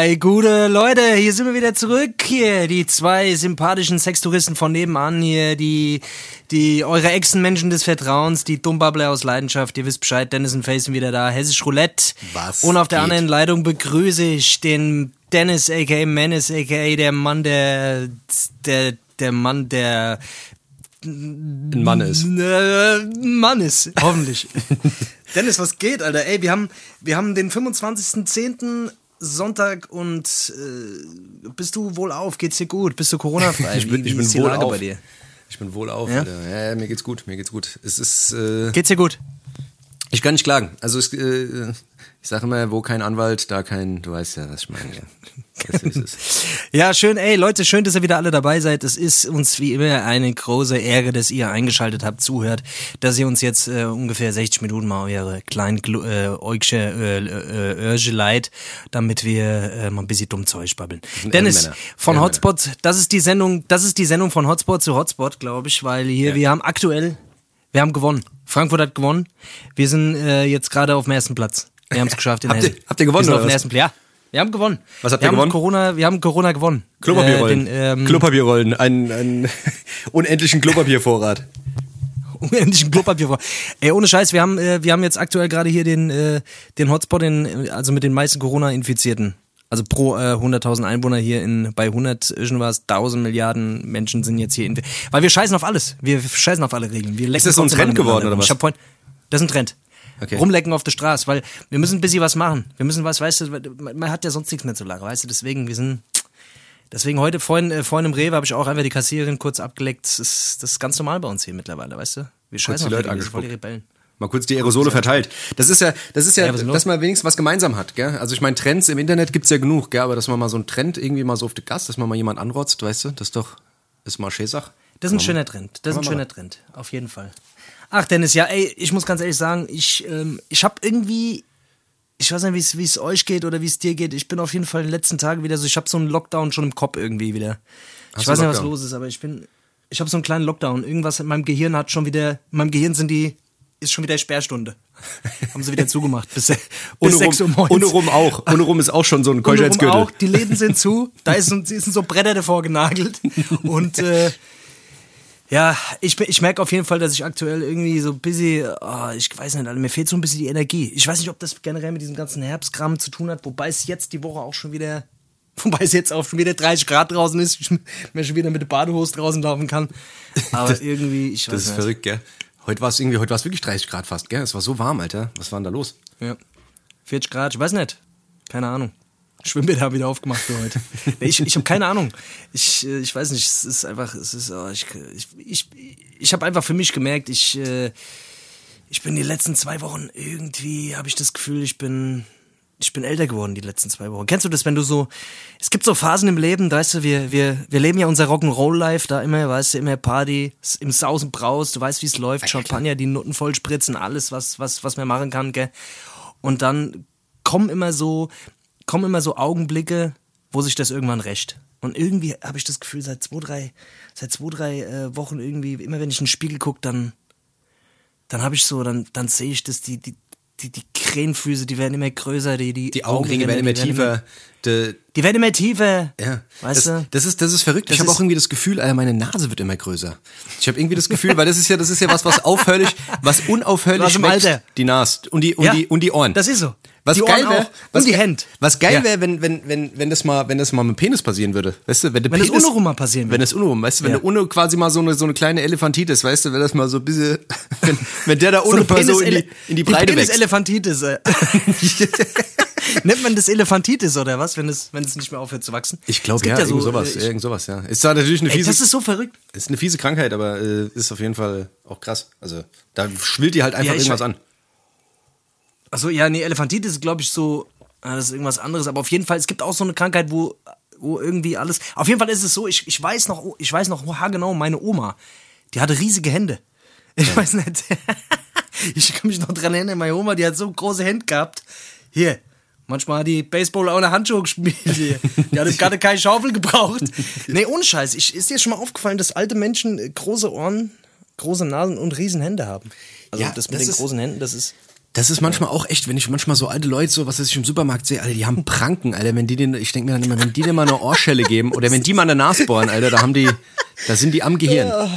Ei, gute Leute, hier sind wir wieder zurück. Hier, die zwei sympathischen Sextouristen von nebenan hier, die, die, eure Echsenmenschen des Vertrauens, die Dummbabble aus Leidenschaft. Ihr wisst Bescheid, Dennis und Facen wieder da, Hessisch Roulette. Was Und auf der geht? anderen Leitung begrüße ich den Dennis, aka Menace, aka der Mann, der, der, der Mann, der, Ein Mann ist. äh, Mann ist, hoffentlich. Dennis, was geht, Alter? Ey, wir haben, wir haben den 25.10. Sonntag und äh, bist du wohl auf? Geht's dir gut? Bist du Corona-frei? Ich bin, ich bin ist die wohl Lage auf. bei dir? Ich bin wohl auf. Ja? Ja? ja, mir geht's gut, mir geht's gut. Es ist, äh, Geht's dir gut? ich kann nicht klagen. Also es, äh, ich sage immer, wo kein Anwalt, da kein, du weißt ja, was ich meine. Ja. Ja, schön, ey, Leute, schön, dass ihr wieder alle dabei seid. Es ist uns wie immer eine große Ehre, dass ihr eingeschaltet habt, zuhört, dass ihr uns jetzt äh, ungefähr 60 Minuten mal eure kleinen äh, Eugsche äh, äh, leid, damit wir äh, mal ein bisschen dumm Zeug babbeln. Dennis, von. Hotspot, das ist die Sendung, das ist die Sendung von Hotspot zu Hotspot, glaube ich, weil hier, wir haben aktuell, wir haben gewonnen. Frankfurt hat gewonnen. Wir sind äh, jetzt gerade auf dem ersten Platz. Wir haben es geschafft in Habt ihr- habt ihr gewonnen, Wir sind oder auf dem was? ersten. Ja. Wir haben gewonnen. Was habt wir ihr gewonnen? Corona, wir haben Corona gewonnen. Klopapierrollen. Äh, den, ähm, Klopapierrollen. Einen, einen unendlichen Klopapiervorrat. unendlichen Klopapier vor. Ey, ohne Scheiß, wir haben, äh, wir haben jetzt aktuell gerade hier den, äh, den Hotspot, in, also mit den meisten Corona-Infizierten. Also pro äh, 100.000 Einwohner hier in, bei 100 irgendwas, 1000 Milliarden Menschen sind jetzt hier in, weil wir scheißen auf alles. Wir scheißen auf alle Regeln. Wir Ist das so ein Trend geworden, oder was? Ich hab vorhin, das ist ein Trend. Okay. Rumlecken auf der Straße, weil wir müssen ein bisschen was machen. Wir müssen was, weißt du, man hat ja sonst nichts mehr zu lachen, weißt du, deswegen, wir sind, deswegen heute, vorhin, äh, vorhin im Rewe habe ich auch einfach die Kassiererin kurz abgeleckt. Das ist, das ist ganz normal bei uns hier mittlerweile, weißt du? Wir scheißen die auf Leute sind voll die. Rebellen. Mal kurz die Aerosole verteilt. Das ist ja, das ist ja, Ja, dass man wenigstens was gemeinsam hat, gell? Also ich meine, Trends im Internet gibt's ja genug, gell? Aber dass man mal so einen Trend irgendwie mal so auf den Gast, dass man mal jemand anrotzt, weißt du, das ist doch, ist mal Schäsach. Das ist ein schöner Trend. Das ist ein schöner Trend. Auf jeden Fall. Ach, Dennis, ja, ey, ich muss ganz ehrlich sagen, ich, ähm, ich habe irgendwie, ich weiß nicht, wie es- euch geht oder wie es dir geht. Ich bin auf jeden Fall in den letzten Tagen wieder so, ich habe so einen Lockdown schon im Kopf irgendwie wieder. Hast ich weiß nicht, was los ist, aber ich bin, ich habe so einen kleinen Lockdown. Irgendwas in meinem Gehirn hat schon wieder, in meinem Gehirn sind die, ist schon wieder Sperrstunde. Haben sie wieder zugemacht. Bis, bis Ohne 6 Uhr morgens. ohne rum auch. Ohne rum ist auch schon so ein Keuschheitsgürtel. auch, die Läden sind zu, da ist, sind so Bretter davor genagelt. Und äh, ja, ich, ich merke auf jeden Fall, dass ich aktuell irgendwie so ein bisschen, oh, ich weiß nicht, mir fehlt so ein bisschen die Energie. Ich weiß nicht, ob das generell mit diesem ganzen Herbstkram zu tun hat, wobei es jetzt die Woche auch schon wieder, wobei es jetzt auch schon wieder 30 Grad draußen ist, ich mir schon wieder mit der Badehose draußen laufen kann. Aber irgendwie, ich weiß Das ist nicht. verrückt, gell? Heute war es irgendwie, heute war es wirklich 30 Grad fast, gell? Es war so warm, Alter. Was war denn da los? Ja. 40 Grad, ich weiß nicht. Keine Ahnung. Schwimmbäder wieder aufgemacht für heute. Nee, ich ich habe keine Ahnung. Ich, äh, ich weiß nicht, es ist einfach, es ist, oh, ich, ich, ich, ich habe einfach für mich gemerkt, ich, äh, ich bin die letzten zwei Wochen irgendwie, habe ich das Gefühl, ich bin, ich bin älter geworden die letzten zwei Wochen. Kennst du das, wenn du so, es gibt so Phasen im Leben, weißt du, wir, wir, wir leben ja unser Rock'n'Roll-Life, da immer, weißt du, immer Party, im Sausen Braus, du weißt, wie es läuft, Champagner, die Nutten voll spritzen, alles, was, was, was man machen kann, gell. Und dann kommen immer so, kommen immer so Augenblicke, wo sich das irgendwann rächt. Und irgendwie habe ich das Gefühl, seit zwei, drei, seit zwei, drei äh, Wochen irgendwie, immer wenn ich in den Spiegel gucke, dann, dann habe ich so, dann, dann sehe ich, dass die, die, die, die Krähenfüße, die werden immer größer, die, die, Die Augenringe werden immer die tiefer. De, die werden immer tiefer. ja, Weißt das, du? das ist das ist verrückt. Das ich habe auch irgendwie das Gefühl, Alter, meine Nase wird immer größer. Ich habe irgendwie das Gefühl, weil das ist ja das ist ja was was aufhörlich, was unaufhörlich Was wächst. Die Nase und die und Ja, die und die Ohren. das ist so. Was Die geil wäre, was die ge-. Was geil Ja. wäre, wenn wenn wenn wenn das mal wenn das mal mit dem Penis passieren würde, weißt du, wenn der Wenn das Penis untenrum mal passieren würde. Wenn das untenrum, weißt du, wenn Ja. der Uno quasi mal so eine so eine kleine Elefantitis, weißt du, wenn das mal so ein bisschen wenn, wenn der da So ohne mal so in die, Penis- in die Breite wächst. Penis-Elephantitis. Äh. Nennt man das Elephantitis oder was, wenn es, wenn es nicht mehr aufhört zu wachsen? Ich glaube ja, irgend so, sowas, äh, ich- irgend sowas, ja. Ist zwar natürlich eine Ey, fiese das ist so verrückt. ist eine fiese Krankheit, aber äh, ist auf jeden Fall auch krass. Also da schwillt die halt einfach Ja, irgendwas an. Achso, ja, nee, Elephantitis ist, glaube ich, so, ah, das ist irgendwas anderes. Aber auf jeden Fall, es gibt auch so eine Krankheit, wo, oh, irgendwie alles. Auf jeden Fall ist es so, ich, ich weiß noch, ich weiß noch genau, meine Oma, die hatte riesige Hände. Ich weiß nicht. ich kann mich noch dran erinnern, meine Oma, die hat so große Hände gehabt. Hier, manchmal hat die Baseball auch eine Handschuhe gespielt. Hier. Die hat gerade keine Schaufel gebraucht. Nee, ohne Scheiß. Ich, ist dir schon mal aufgefallen, dass alte Menschen äh, große Ohren, große Nasen und riesen Hände haben? Also Ja, das mit das den ist- großen Händen, das ist... Das ist manchmal auch echt, wenn ich manchmal so alte Leute, so was ich im Supermarkt sehe, Alter, die haben Pranken, Alter, wenn die den, ich denke mir dann immer, wenn die dir mal eine Ohrschelle geben oder wenn die mal eine Nase bohren, Alter, da haben die, da sind die am Gehirn.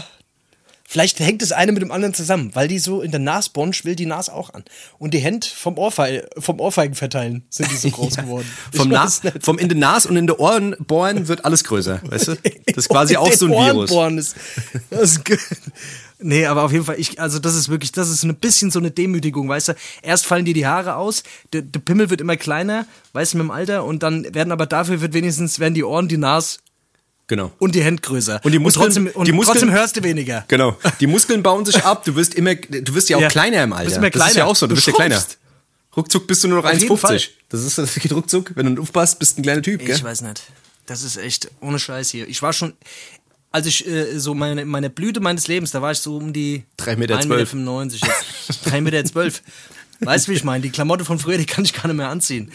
Vielleicht hängt das eine mit dem anderen zusammen, weil die so in der Nasbon schwillt die Nas auch an. Und die Hände vom, Ohrfeil, vom Ohrfeigen verteilen sind die so groß geworden. Vom, Nas, vom in den Nas und in den Ohren bohren wird alles größer, weißt du? Das ist quasi auch so ein Ohren Virus. bohren ist, das ist Nee, aber auf jeden Fall, ich, also das ist wirklich, das ist ein bisschen so eine Demütigung, weißt du? Erst fallen dir die Haare aus, der, der Pimmel wird immer kleiner, weißt du, mit dem Alter, und dann werden aber dafür wird wenigstens, werden die Ohren, die Nas Genau. und die Hände größer. Und die Muskeln- trotzdem, und die Muskeln- trotzdem hörst du weniger. Genau. Die Muskeln bauen sich ab, du wirst immer, du wirst ja auch Ja. kleiner im Alter. Bist immer Das ist ja kleiner. auch so, du, Du bist ja kleiner. Ruckzuck bist du nur noch Auf jeden Fall. 1,50. Das ist, das geht ruckzuck. Wenn du aufpasst, bist du ein kleiner Typ, gell? Ich weiß nicht. Das ist echt ohne Scheiß hier. Ich war schon, als ich äh, so meine, meine Blüte meines Lebens, da war ich so um die 3,12 Meter 1,95 jetzt. 3,12 Meter. zwölf. Weißt du, wie ich meine? Die Klamotte von früher, die kann ich gar nicht mehr anziehen.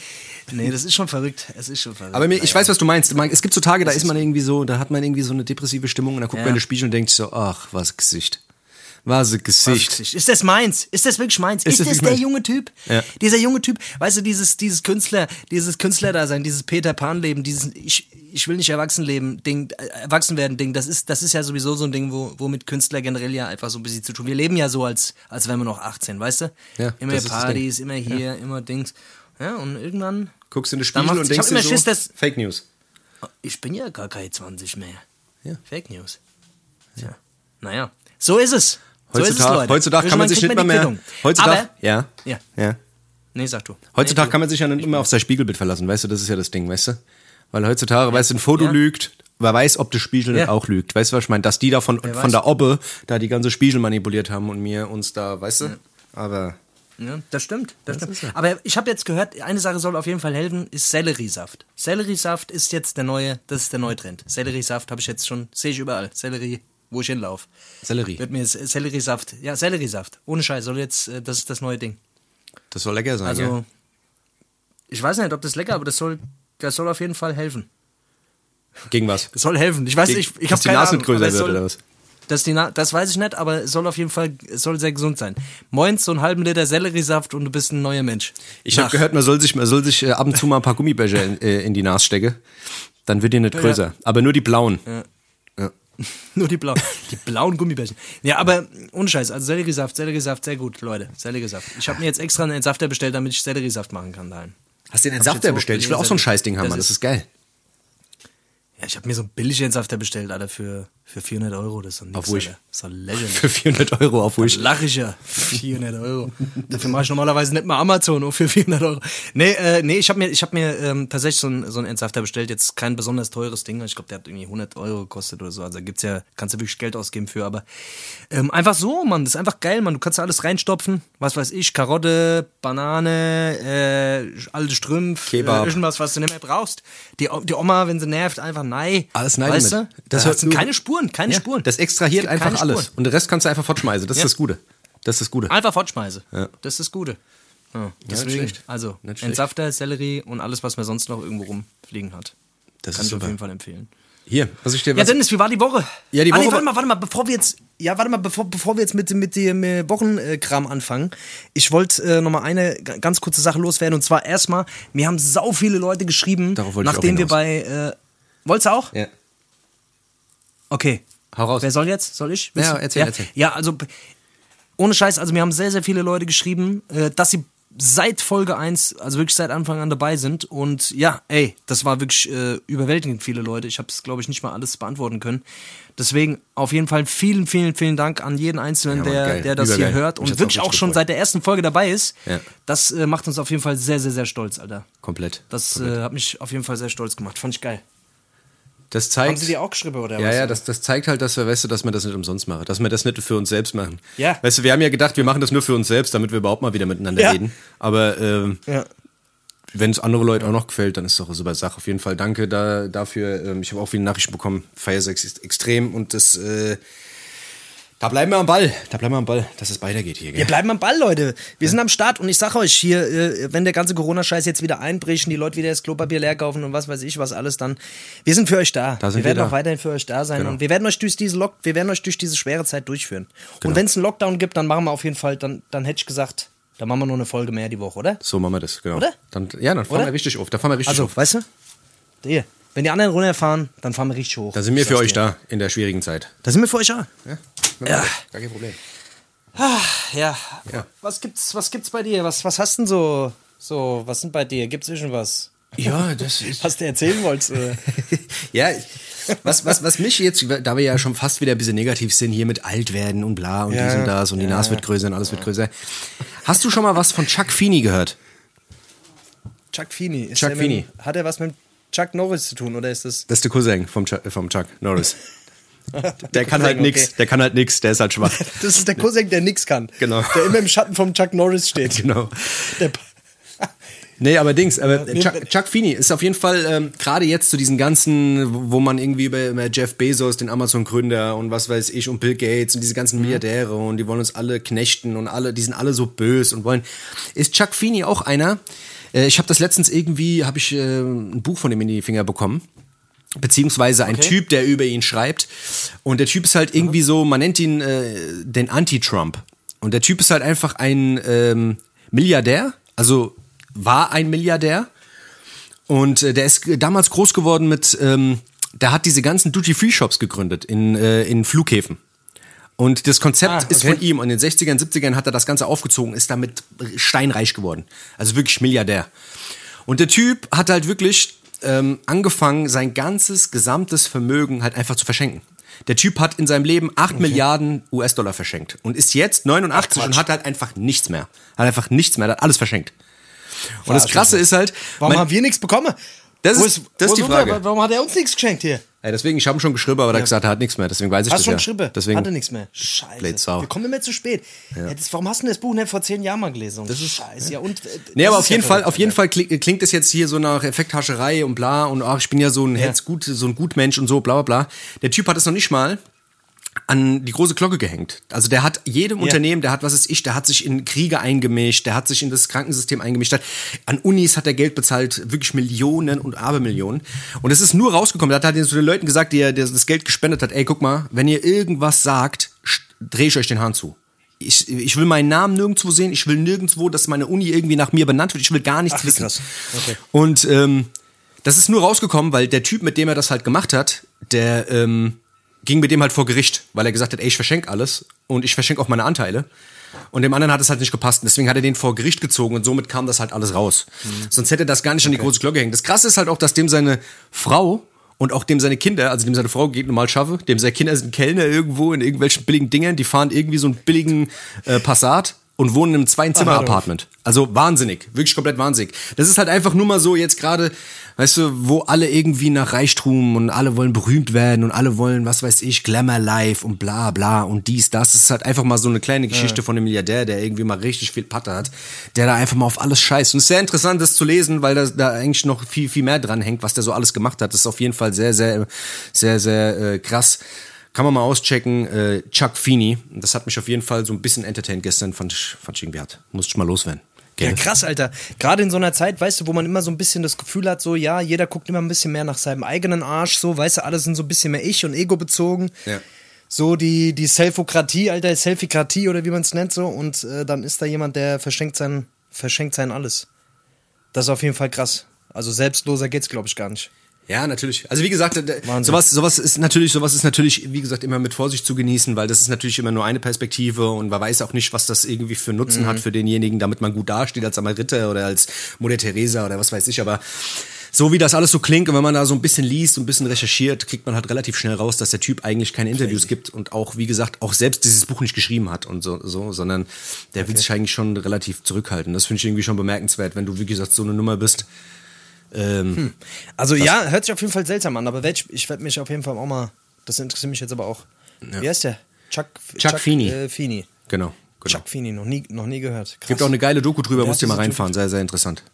Nee, das ist schon verrückt. Es ist schon verrückt. Aber mir, ich weiß, was du meinst. Es gibt so Tage, da ist man irgendwie so, da hat man irgendwie so eine depressive Stimmung und dann guckt Ja. man in den Spiegel und denkt sich so, ach, was Gesicht. Was ein Gesicht. Ist das meins? Ist das wirklich meins? Ist, das das wirklich der meins? junge Typ? Ja. Dieser junge Typ, weißt du, dieses, dieses Künstler, dieses Künstlerdasein, dieses Peter Pan-Leben, dieses ich, ich will nicht erwachsen leben, Ding, äh, erwachsen werden Ding, das ist, das ist ja sowieso so ein Ding, wo, womit Künstler generell ja einfach so ein bisschen zu tun. Wir leben ja so, als, als wären wir noch 18, weißt du? Ja, immer das ist das Partys, immer hier, immer Dings. Ja, und irgendwann, Guckst in den Spiegel und ich denkst dir so, Schiss, dass- Fake News. ich bin ja gar keine 20 mehr. Ja. Fake News. Ja. Naja, so ist es. So Heutzutage, Leute. heutzutage kann man sich nicht mehr, Quittung. heutzutage, Aber, ja, ja. ja. Nee, sag du. Heutzutage nee, kann man sich ja nicht immer auf sein Spiegelbild verlassen, weißt du, das ist ja das Ding, weißt du? Weil heutzutage, weißt du, ein Foto Ja. lügt, wer weiß, ob der Spiegel nicht Ja. auch lügt. Weißt du, was ich meine? Dass die da von, von weiß. der Obbe da die ganze Spiegel manipuliert haben und mir uns da, weißt du? Aber Ja, das stimmt, das, stimmt. Aber ich habe jetzt gehört, eine Sache soll auf jeden Fall helfen, ist Selleriesaft. Selleriesaft ist jetzt der neue, das ist der neue Trend. Selleriesaft habe ich jetzt schon, sehe ich überall. Sellerie, wo ich hinlaufe. Sellerie. Wird mir Selleriesaft, ja, Selleriesaft. Ohne Scheiß, soll jetzt, äh, das ist das neue Ding. das soll lecker sein, Also, ja. ich weiß nicht, ob das lecker, aber das soll, das soll auf jeden Fall helfen. Gegen was? Das soll helfen. Ich weiß, Gegen- ich, ich dass habe die keine Nase Ahnung. nicht größer aber es wird, soll, oder was? Dass die Na das weiß ich nicht, aber es soll auf jeden Fall, soll sehr gesund sein. Moins so einen halben Liter Selleriesaft und du bist ein neuer Mensch. Ich habe gehört, man soll sich, man soll sich äh, ab und zu mal ein paar Gummibärchen in, äh, in die Nase stecken. Dann wird die nicht größer. Aber nur die blauen. Ja. Nur die blauen, die blauen Gummibärchen. Ja, aber ohne Scheiß, also Selleriesaft, Selleriesaft, sehr gut, Leute. Selleriesaft. Ich habe mir jetzt extra einen Entsafter bestellt, damit ich Selleriesaft machen kann daheim. Hast du den Entsafter bestellt? Ich will auch so ein Scheißding haben, Das Mann. Das ist- ist geil. Ja, ich habe mir so einen billigen Entsafter bestellt, Alter, für, für 400 Euro. Das ist doch nix. Alter. Das ist doch lächerlich. Für 400 Euro auf Wish. Lach ich ja. 400 Euro. Dafür mache ich normalerweise nicht mal Amazon, nur für 400 Euro. Nee, äh, nee ich habe mir, ich hab mir ähm, tatsächlich so einen so einen Entsafter bestellt. Jetzt kein besonders teures Ding. Ich glaube, der hat irgendwie 100 Euro gekostet oder so. Also da gibt's ja, kannst du wirklich Geld ausgeben für. Aber ähm, einfach so, Mann. Das ist einfach geil, Mann. Du kannst da alles reinstopfen. Was weiß ich, Karotte, Banane, äh, alte Strümpf, Kebab. Äh, irgendwas, was du nicht mehr brauchst. Die, die Oma, wenn sie nervt, einfach nein. Alles nein weißt du? Das das sind nur- keine Spuren, keine Ja, Spuren. Das extrahiert einfach alles. Spuren. Und den Rest kannst du einfach fortschmeißen. Das ist Ja. das Gute. Das ist das Gute. Einfach fortschmeiße. Ja. Das ist das Gute. Ja, nicht deswegen, schlecht. also Nicht. Entsafter, Sellerie und alles, was man sonst noch irgendwo rumfliegen hat. Das Kann ist ich auf jeden Fall empfehlen. Hier, was ich dir Ja, was, Dennis, wie war die Woche? Ja, die Ah, nee, Woche warte war- mal, warte mal, bevor wir jetzt, ja, warte mal, bevor, bevor wir jetzt mit, mit dem äh, Wochenkram anfangen. Ich wollte äh, noch mal eine ganz kurze Sache loswerden und zwar erstmal, mir haben sau viele Leute geschrieben, nachdem wir bei, äh, wolltest du auch? Ja. Okay. Hau raus. Wer soll jetzt? Soll ich? Ja, Willst du? erzähl, ja? erzähl. Ja, also ohne Scheiß, also mir haben sehr, sehr viele Leute geschrieben, äh, dass sie seit Folge 1, also wirklich seit Anfang an dabei sind. Und ja, ey, das war wirklich äh, überwältigend viele Leute. Ich habe es, glaube ich, nicht mal alles beantworten können. Deswegen auf jeden Fall vielen, vielen, vielen Dank an jeden Einzelnen, Ja, Mann, der, geil. der das Übergeil. hier hört und wirklich auch auch schon seit der ersten Folge dabei ist. Ja. Das äh, macht uns auf jeden Fall sehr, sehr, sehr stolz, Alter. Komplett. Das Komplett. äh, hat mich auf jeden Fall sehr stolz gemacht. Fand ich geil. Das Haben zeigt. Sie dir auch geschrieben oder Ja, was? ja, das, das zeigt halt, dass wir, weißt du, dass wir das nicht umsonst machen, dass wir das nicht für uns selbst machen. Ja. Weißt du, wir haben ja gedacht, wir machen das nur für uns selbst, damit wir überhaupt mal wieder miteinander Ja. reden. Aber ähm, Ja. wenn es andere Leute auch noch gefällt, dann ist es doch eine super Sache. Auf jeden Fall danke da, dafür. Ähm, ich habe auch viele Nachrichten bekommen. Feier ist extrem und das äh, da bleiben wir am Ball. Da bleiben wir am Ball, dass es weitergeht hier. Gell? Wir bleiben am Ball, Leute. Wir sind am Start und ich sag euch hier, äh, wenn der ganze Corona-Scheiß jetzt wieder einbricht und die Leute wieder das Klopapier leer kaufen und was weiß ich was alles, dann wir sind für euch da. Da wir werden wir da. auch weiterhin für euch da sein Genau. und wir werden euch durch diese Lock, wir werden euch durch diese schwere Zeit durchführen. Genau. Und wenn es einen Lockdown gibt, dann machen wir auf jeden Fall, dann, dann hätte ich gesagt, dann machen wir nur eine Folge mehr die Woche, oder? So machen wir das, genau. Oder? Dann, ja, dann fahren Oder? wir richtig auf. Da fahren wir richtig Also, auf. weißt du? Hier. Wenn die anderen runterfahren, dann fahren wir richtig hoch. Da sind wir für euch dir. da in der schwierigen Zeit. Da sind wir für euch da. Ja. Gar kein Problem. Ja. Ja. Was gibt's, was gibt's bei dir? Was, was hast denn so, so, was sind bei dir? Gibt's irgendwas? Ja, das ist. Was du erzählen wolltest? Ja, was, was, was mich jetzt, da wir ja schon fast wieder ein bisschen negativ sind, hier mit alt werden und bla und Ja. dies und das und die Nase wird größer und alles wird größer. Hast du schon mal was von Chuck Feeney gehört? Chuck Feeney. Ist Chuck der mit- Feeney. Hat er was mit Chuck Norris zu tun oder ist das? Das ist der Cousin vom Chuck, vom Chuck Norris. Der kann halt nix, okay. der kann halt nix, der ist halt schwach. Das ist der Cousin, der nix kann. Genau. Der immer im Schatten vom Chuck Norris steht. genau. Der, Nee, aber Dings, aber Chuck, Chuck Feeney ist auf jeden Fall ähm, gerade jetzt zu diesen ganzen, wo man irgendwie über, über Jeff Bezos, den Amazon-Gründer und was weiß ich und Bill Gates und diese ganzen Milliardäre und die wollen uns alle knechten und alle, die sind alle so bös und wollen. Ist Chuck Feeney auch einer? Äh, ich habe das letztens irgendwie, habe ich äh, ein Buch von ihm in die Finger bekommen. Beziehungsweise ein Okay. Typ, der über ihn schreibt. Und der Typ ist halt irgendwie so, man nennt ihn äh, den Anti-Trump. Und der Typ ist halt einfach ein ähm, Milliardär, also war ein Milliardär. Und äh, der ist damals groß geworden mit, ähm, der hat diese ganzen Duty-Free-Shops gegründet in, äh, in Flughäfen. Und das Konzept Ah, ist okay. von ihm. Und in den 60ern, 70ern hat er das Ganze aufgezogen, ist damit steinreich geworden. Also wirklich Milliardär. Und der Typ hat halt wirklich ähm, angefangen, sein ganzes gesamtes Vermögen halt einfach zu verschenken. Der Typ hat in seinem Leben 8 Milliarden US-Dollar verschenkt und ist jetzt 89 und hat halt einfach nichts mehr. Hat einfach nichts mehr, hat alles verschenkt. Und das Krasse ist halt, warum haben wir nichts bekommen? Das Wo ist- das ist die unser- Frage. Warum hat er uns nichts geschenkt hier? Ey, deswegen, ich habe ihn schon geschrieben, aber er hat gesagt, er hat nichts mehr. Deswegen weiß ich Hast das schon ja. geschrieben? Deswegen, Hatte nichts mehr. Scheiße. Wir kommen immer zu spät. Ja. das, warum hast du das Buch nicht vor zehn Jahren mal gelesen? Das ist Scheiße. Ja, und, äh, Nee, das aber auf ja jeden Fall, auf jeden. Fall klingt, klingt es jetzt hier so nach Effekthascherei und bla und ach, ich bin ja so ein Herzgut, so ein Gutmensch und so, bla bla bla. Der Typ hat es noch nicht mal an die große Glocke gehängt. Also der hat jedem Unternehmen, der hat, was ist ich, der hat sich in Kriege eingemischt, der hat sich in das Krankensystem eingemischt, hat, an Unis hat er Geld bezahlt, wirklich Millionen und Abermillionen. Und es ist nur rausgekommen, er hat halt zu den Leuten gesagt, die er der das Geld gespendet hat, ey, guck mal, wenn ihr irgendwas sagt, drehe ich euch den Hahn zu. Ich, ich will meinen Namen nirgendwo sehen, ich will nirgendwo, dass meine Uni irgendwie nach mir benannt wird, ich will gar nichts Ach, wissen. krass. Okay. Und ähm, das ist nur rausgekommen, weil der Typ, mit dem er das halt gemacht hat, der ähm, ging mit dem halt vor Gericht, weil er gesagt hat, ey, ich verschenke alles und ich verschenke auch meine Anteile. Und dem anderen hat es halt nicht gepasst. Und deswegen hat er den vor Gericht gezogen und somit kam das halt alles raus. Sonst hätte das gar nicht an die große Glocke gehängt. Das Krasse ist halt auch, dass dem seine Frau und auch dem seine Kinder, also dem seine Frau geht normal schaffe, dem seine Kinder sind Kellner irgendwo in irgendwelchen billigen Dingern, die fahren irgendwie so einen billigen äh, Passat und wohnen in einem Zwei-Zimmer-Apartment. Also wahnsinnig, wirklich komplett wahnsinnig. Das ist halt einfach nur mal so jetzt gerade, weißt du, wo alle irgendwie nach Reichtum und alle wollen berühmt werden und alle wollen, was weiß ich, Glamour Life und bla bla und dies, das. Das ist halt einfach mal so eine kleine Geschichte von einem Milliardär, der irgendwie mal richtig viel Patte hat, der da einfach mal auf alles scheißt. Und es ist sehr interessant, das zu lesen, weil da, da eigentlich noch viel, viel mehr dran hängt, was der so alles gemacht hat. Das ist auf jeden Fall sehr, sehr, sehr, sehr äh, krass. Kann man mal auschecken. Äh, Chuck Feeney. Das hat mich auf jeden Fall so ein bisschen entertained gestern. Fand ich, fand ich irgendwie hart. Muss ich mal loswerden. Ja, krass, Alter. Gerade in so einer Zeit, weißt du, wo man immer so ein bisschen das Gefühl hat, so, ja, jeder guckt immer ein bisschen mehr nach seinem eigenen Arsch, so, weißt du, alle sind so ein bisschen mehr ich und ego bezogen. Ja. So die, die Selfokratie, Alter, Selfikratie oder wie man es nennt, so. Und äh, dann ist da jemand, der verschenkt sein, verschenkt sein alles. Das ist auf jeden Fall krass. Also selbstloser geht's, glaube ich, gar nicht. Ja, natürlich. Also wie gesagt, Wahnsinn. sowas, sowas ist natürlich, sowas ist natürlich, wie gesagt, immer mit Vorsicht zu genießen, weil das ist natürlich immer nur eine Perspektive und man weiß auch nicht, was das irgendwie für Nutzen hat für denjenigen, damit man gut dasteht als Samariter oder als Mutter Teresa oder was weiß ich. Aber so wie das alles so klingt und wenn man da so ein bisschen liest und ein bisschen recherchiert, kriegt man halt relativ schnell raus, dass der Typ eigentlich keine Interviews gibt und auch, wie gesagt, auch selbst dieses Buch nicht geschrieben hat und so, so sondern der will sich eigentlich schon relativ zurückhalten. Das finde ich irgendwie schon bemerkenswert, wenn du, wie gesagt, so eine Nummer bist. Ähm, Also ja, hört sich auf jeden Fall seltsam an, aber ich, ich werde mich auf jeden Fall auch mal, das interessiert mich jetzt aber auch. Wie heißt der? Chuck, Chuck Feeney. Äh, Feeney. Genau. genau. Chuck Feeney, noch nie, noch nie gehört. Krass. Gibt auch eine geile Doku drüber, Ja, musst dir mal reinfahren, sehr, sehr interessant.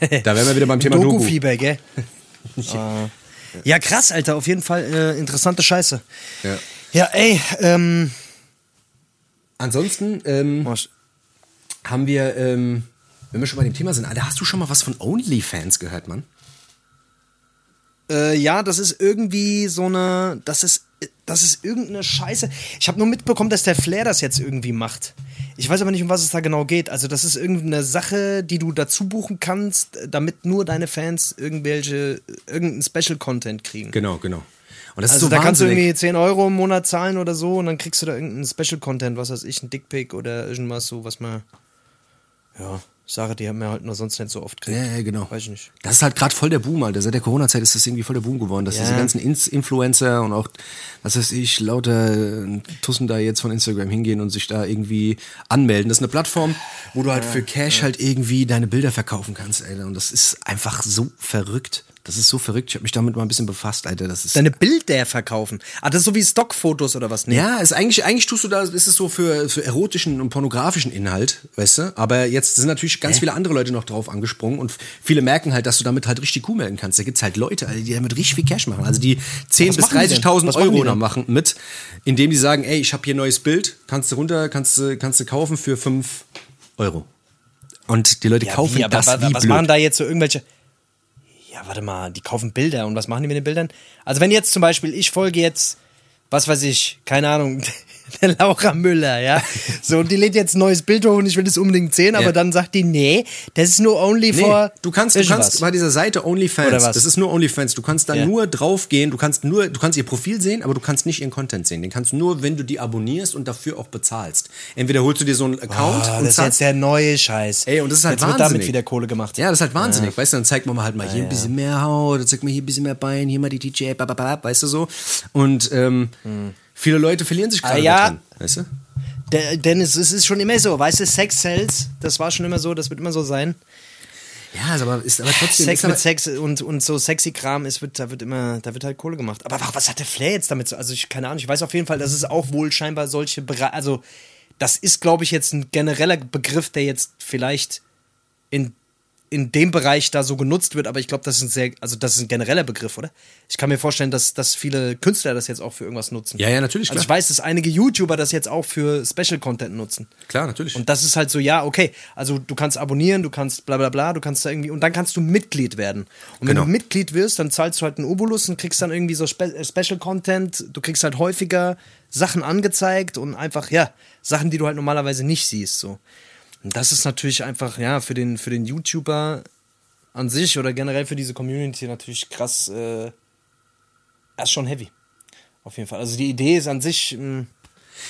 Da wären wir wieder beim Thema Doku. Doku-Fieber, gell? ja. ja, krass, Alter. Auf jeden Fall äh, interessante Scheiße. Ja. Ja, ey, ähm. Ansonsten ähm, haben wir, ähm, wenn wir schon bei dem Thema sind, Alter, hast du schon mal was von OnlyFans gehört, Mann? Äh, ja, das ist irgendwie so eine. Das ist, das ist irgendeine Scheiße. Ich habe nur mitbekommen, dass der Flair das jetzt irgendwie macht. Ich weiß aber nicht, um was es da genau geht. Also, das ist irgendeine Sache, die du dazu buchen kannst, damit nur deine Fans irgendwelche, irgendeinen Special-Content kriegen. Genau, genau. Und das Also ist so da kannst du irgendwie 10 Euro im Monat zahlen oder so und dann kriegst du da irgendeinen Special-Content, was weiß ich, ein Dickpick oder irgendwas so, was man. Ja, Sache, die haben wir halt nur sonst nicht so oft kriegt. Ja, ja, genau. Weiß ich nicht. Das ist halt gerade voll der Boom, Alter. Seit der Corona-Zeit ist das irgendwie voll der Boom geworden, dass Ja. diese ganzen Ins Influencer und auch, was weiß ich, lauter äh, Tussen da jetzt von Instagram hingehen und sich da irgendwie anmelden. Das ist eine Plattform, wo du halt für Cash halt irgendwie deine Bilder verkaufen kannst, Alter. Und das ist einfach so verrückt. Das ist so verrückt. Ich habe mich damit mal ein bisschen befasst, Alter. Das ist Deine Bilder verkaufen. Ah, das ist so wie Stockfotos oder was? Nee. Ja, ist eigentlich, eigentlich tust du da, ist es so für, für erotischen und pornografischen Inhalt, weißt du? Aber jetzt sind natürlich ganz viele andere Leute noch drauf angesprungen und viele merken halt, dass du damit halt richtig Kuh melden kannst. Da gibt's halt Leute, Alter, die damit richtig viel Cash machen. Also die 10 Was bis machen die denn? 30.000 Was machen die Euro da denn? machen mit, indem die sagen, ey, ich habe hier ein neues Bild, kannst du runter, kannst du, kannst du kaufen für 5 Euro. Und die Leute kaufen wie, aber das wa- wie was blöd. machen da jetzt so irgendwelche. Ja, warte mal, die kaufen Bilder und was machen die mit den Bildern? Also wenn jetzt zum Beispiel, ich folge jetzt, was weiß ich, keine Ahnung, der Laura Müller, ja. So, und die lädt jetzt ein neues Bild hoch und ich will das unbedingt sehen, aber Ja. dann sagt die, nee, das ist nur only Nee, for. du kannst, du kannst bei dieser Seite OnlyFans, was? das ist nur OnlyFans, du kannst da Ja. nur draufgehen, du kannst nur, du kannst ihr Profil sehen, aber du kannst nicht ihren Content sehen. Den kannst du nur, wenn du die abonnierst und dafür auch bezahlst. Entweder holst du dir so einen Account Ah, und das ist zahlst. jetzt der neue Scheiß. Ey, und das ist halt jetzt wird wahnsinnig. damit wieder Kohle gemacht. Ja, das ist halt wahnsinnig, weißt du, dann zeigt man mal halt mal hier ein bisschen mehr Haut, dann zeigt man hier ein bisschen mehr Bein, hier mal die DJ, bababab, weißt du so. Und ähm, viele Leute verlieren sich gerade Hm. Ah, ja. da drin, weißt du? Der, Dennis, es ist schon immer so, weißt du, Sex sells, das war schon immer so, das wird immer so sein. Ja, ist aber, ist aber trotzdem. Sex ist mit Sex und, und so sexy Kram, es wird, da wird immer, da wird halt Kohle gemacht. Aber was hat der Flair jetzt damit so? Also ich, keine Ahnung, ich weiß auf jeden Fall, dass es auch wohl scheinbar solche Bereiche, also das ist, glaube ich, jetzt ein genereller Begriff, der jetzt vielleicht in, in dem Bereich da so genutzt wird, aber ich glaube, das ist ein sehr, also das ist ein genereller Begriff, oder? Ich kann mir vorstellen, dass, dass viele Künstler das jetzt auch für irgendwas nutzen. Ja, ja, natürlich, Also ich klar. weiß, dass einige YouTuber das jetzt auch für Special Content nutzen. Klar, natürlich. Und das ist halt so, ja, okay. Also du kannst abonnieren, du kannst bla bla bla, du kannst da irgendwie, und dann kannst du Mitglied werden. Und wenn Genau. du Mitglied wirst, dann zahlst du halt einen Obolus und kriegst dann irgendwie so Spe äh, Special Content, du kriegst halt häufiger Sachen angezeigt und einfach, ja, Sachen, die du halt normalerweise nicht siehst. So. Das ist natürlich einfach, ja, für den, für den YouTuber an sich oder generell für diese Community natürlich krass, äh, ist schon heavy. Auf jeden Fall. Also die Idee ist an sich, mh,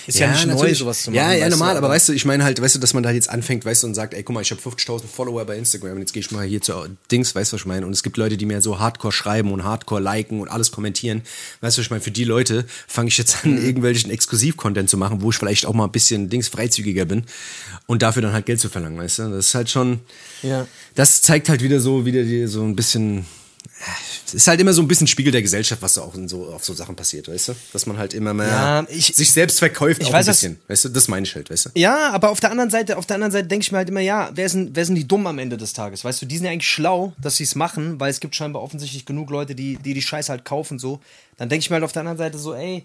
ist ja, nicht neu, natürlich. sowas zu machen. Ja, ja, weißt du, normal, aber weißt du, ich meine halt, weißt du, dass man da jetzt anfängt, weißt du, und sagt, ey, guck mal, ich habe 50.000 Follower bei Instagram und jetzt gehe ich mal hier zu Dings, weißt du, was ich meine? Und es gibt Leute, die mir so hardcore schreiben und hardcore liken und alles kommentieren. Weißt du, was ich meine? Für die Leute fange ich jetzt an, Mhm. irgendwelchen Exklusiv-Content zu machen, wo ich vielleicht auch mal ein bisschen Dings freizügiger bin und dafür dann halt Geld zu verlangen, weißt du? Das ist halt schon, Ja. das zeigt halt wieder so, wieder die, so ein bisschen, ist halt immer so ein bisschen Spiegel der Gesellschaft, was da auch in so, auf so Sachen passiert, weißt du? Dass man halt immer mehr Ja, ich- sich selbst verkauft ich auch weiß, ein bisschen, weißt du? Das meine ich halt, weißt du? Ja, aber auf der anderen Seite, auf der anderen Seite denke ich mir halt immer, ja, wer sind, wer sind die dumm am Ende des Tages? Weißt du, die sind ja eigentlich schlau, dass sie es machen, weil es gibt scheinbar offensichtlich genug Leute, die die, die Scheiße halt kaufen so. Dann denke ich mir halt auf der anderen Seite so, ey,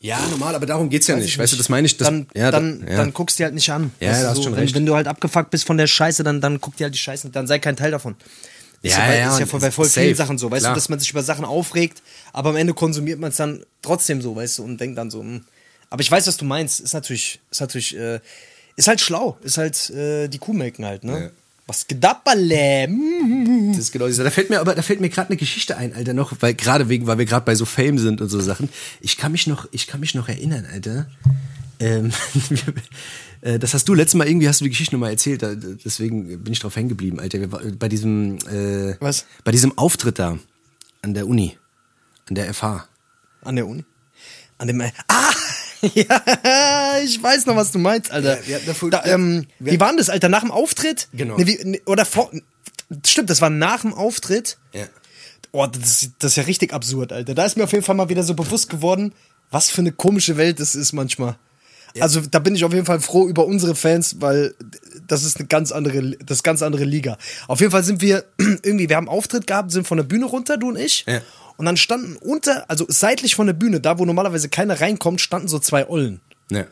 Ja, normal, aber darum geht's ja nicht, ich weißt du, das meine ich, das, dann, ja, dann, ja. dann guckst du halt nicht an. Ja, Weißt du, hast so, schon wenn, recht. wenn du halt abgefuckt bist von der Scheiße, dann, dann guck dir halt die Scheiße, dann sei kein Teil davon. Ist Ja, ja, ja, ist ja voll, bei voll safe, vielen Sachen so, weißt klar. du, dass man sich über Sachen aufregt, aber am Ende konsumiert man es dann trotzdem so, weißt du, und denkt dann so, hm. aber ich weiß, was du meinst, ist natürlich, ist natürlich, äh, ist halt schlau, ist halt äh, die Kuhmelken halt, ne? Ja. Was gedapperle? Das ist genau dieser. Da fällt mir aber, da fällt mir gerade eine Geschichte ein, Alter, noch, weil gerade wegen, weil wir gerade bei so Fame sind und so Sachen. Ich kann mich noch, ich kann mich noch erinnern, Alter. Ähm, äh, das hast du letztes Mal irgendwie hast du die Geschichte nochmal erzählt, deswegen bin ich drauf hängen geblieben, Alter. War- bei diesem, äh, Was? Bei diesem Auftritt da an der Uni, an der FH. An der Uni? An dem. Ah! Ja, ich weiß noch, was du meinst, Alter. Ja, davor- da, ähm, wir- wie war denn das, Alter? Nach dem Auftritt? Genau. Nee, wie, nee, oder vor. Stimmt, das war nach dem Auftritt. Ja. Oh, das, ist- das ist ja richtig absurd, Alter. Da ist mir auf jeden Fall mal wieder so bewusst geworden, was für eine komische Welt das ist manchmal. Also da bin ich auf jeden Fall froh über unsere Fans, weil das ist eine ganz andere, das ganz andere Liga. Auf jeden Fall sind wir irgendwie, wir haben Auftritt gehabt, sind von der Bühne runter, du und ich. Ja. Und dann standen unter, also seitlich von der Bühne, da wo normalerweise keiner reinkommt, standen so zwei Ollen. Ja.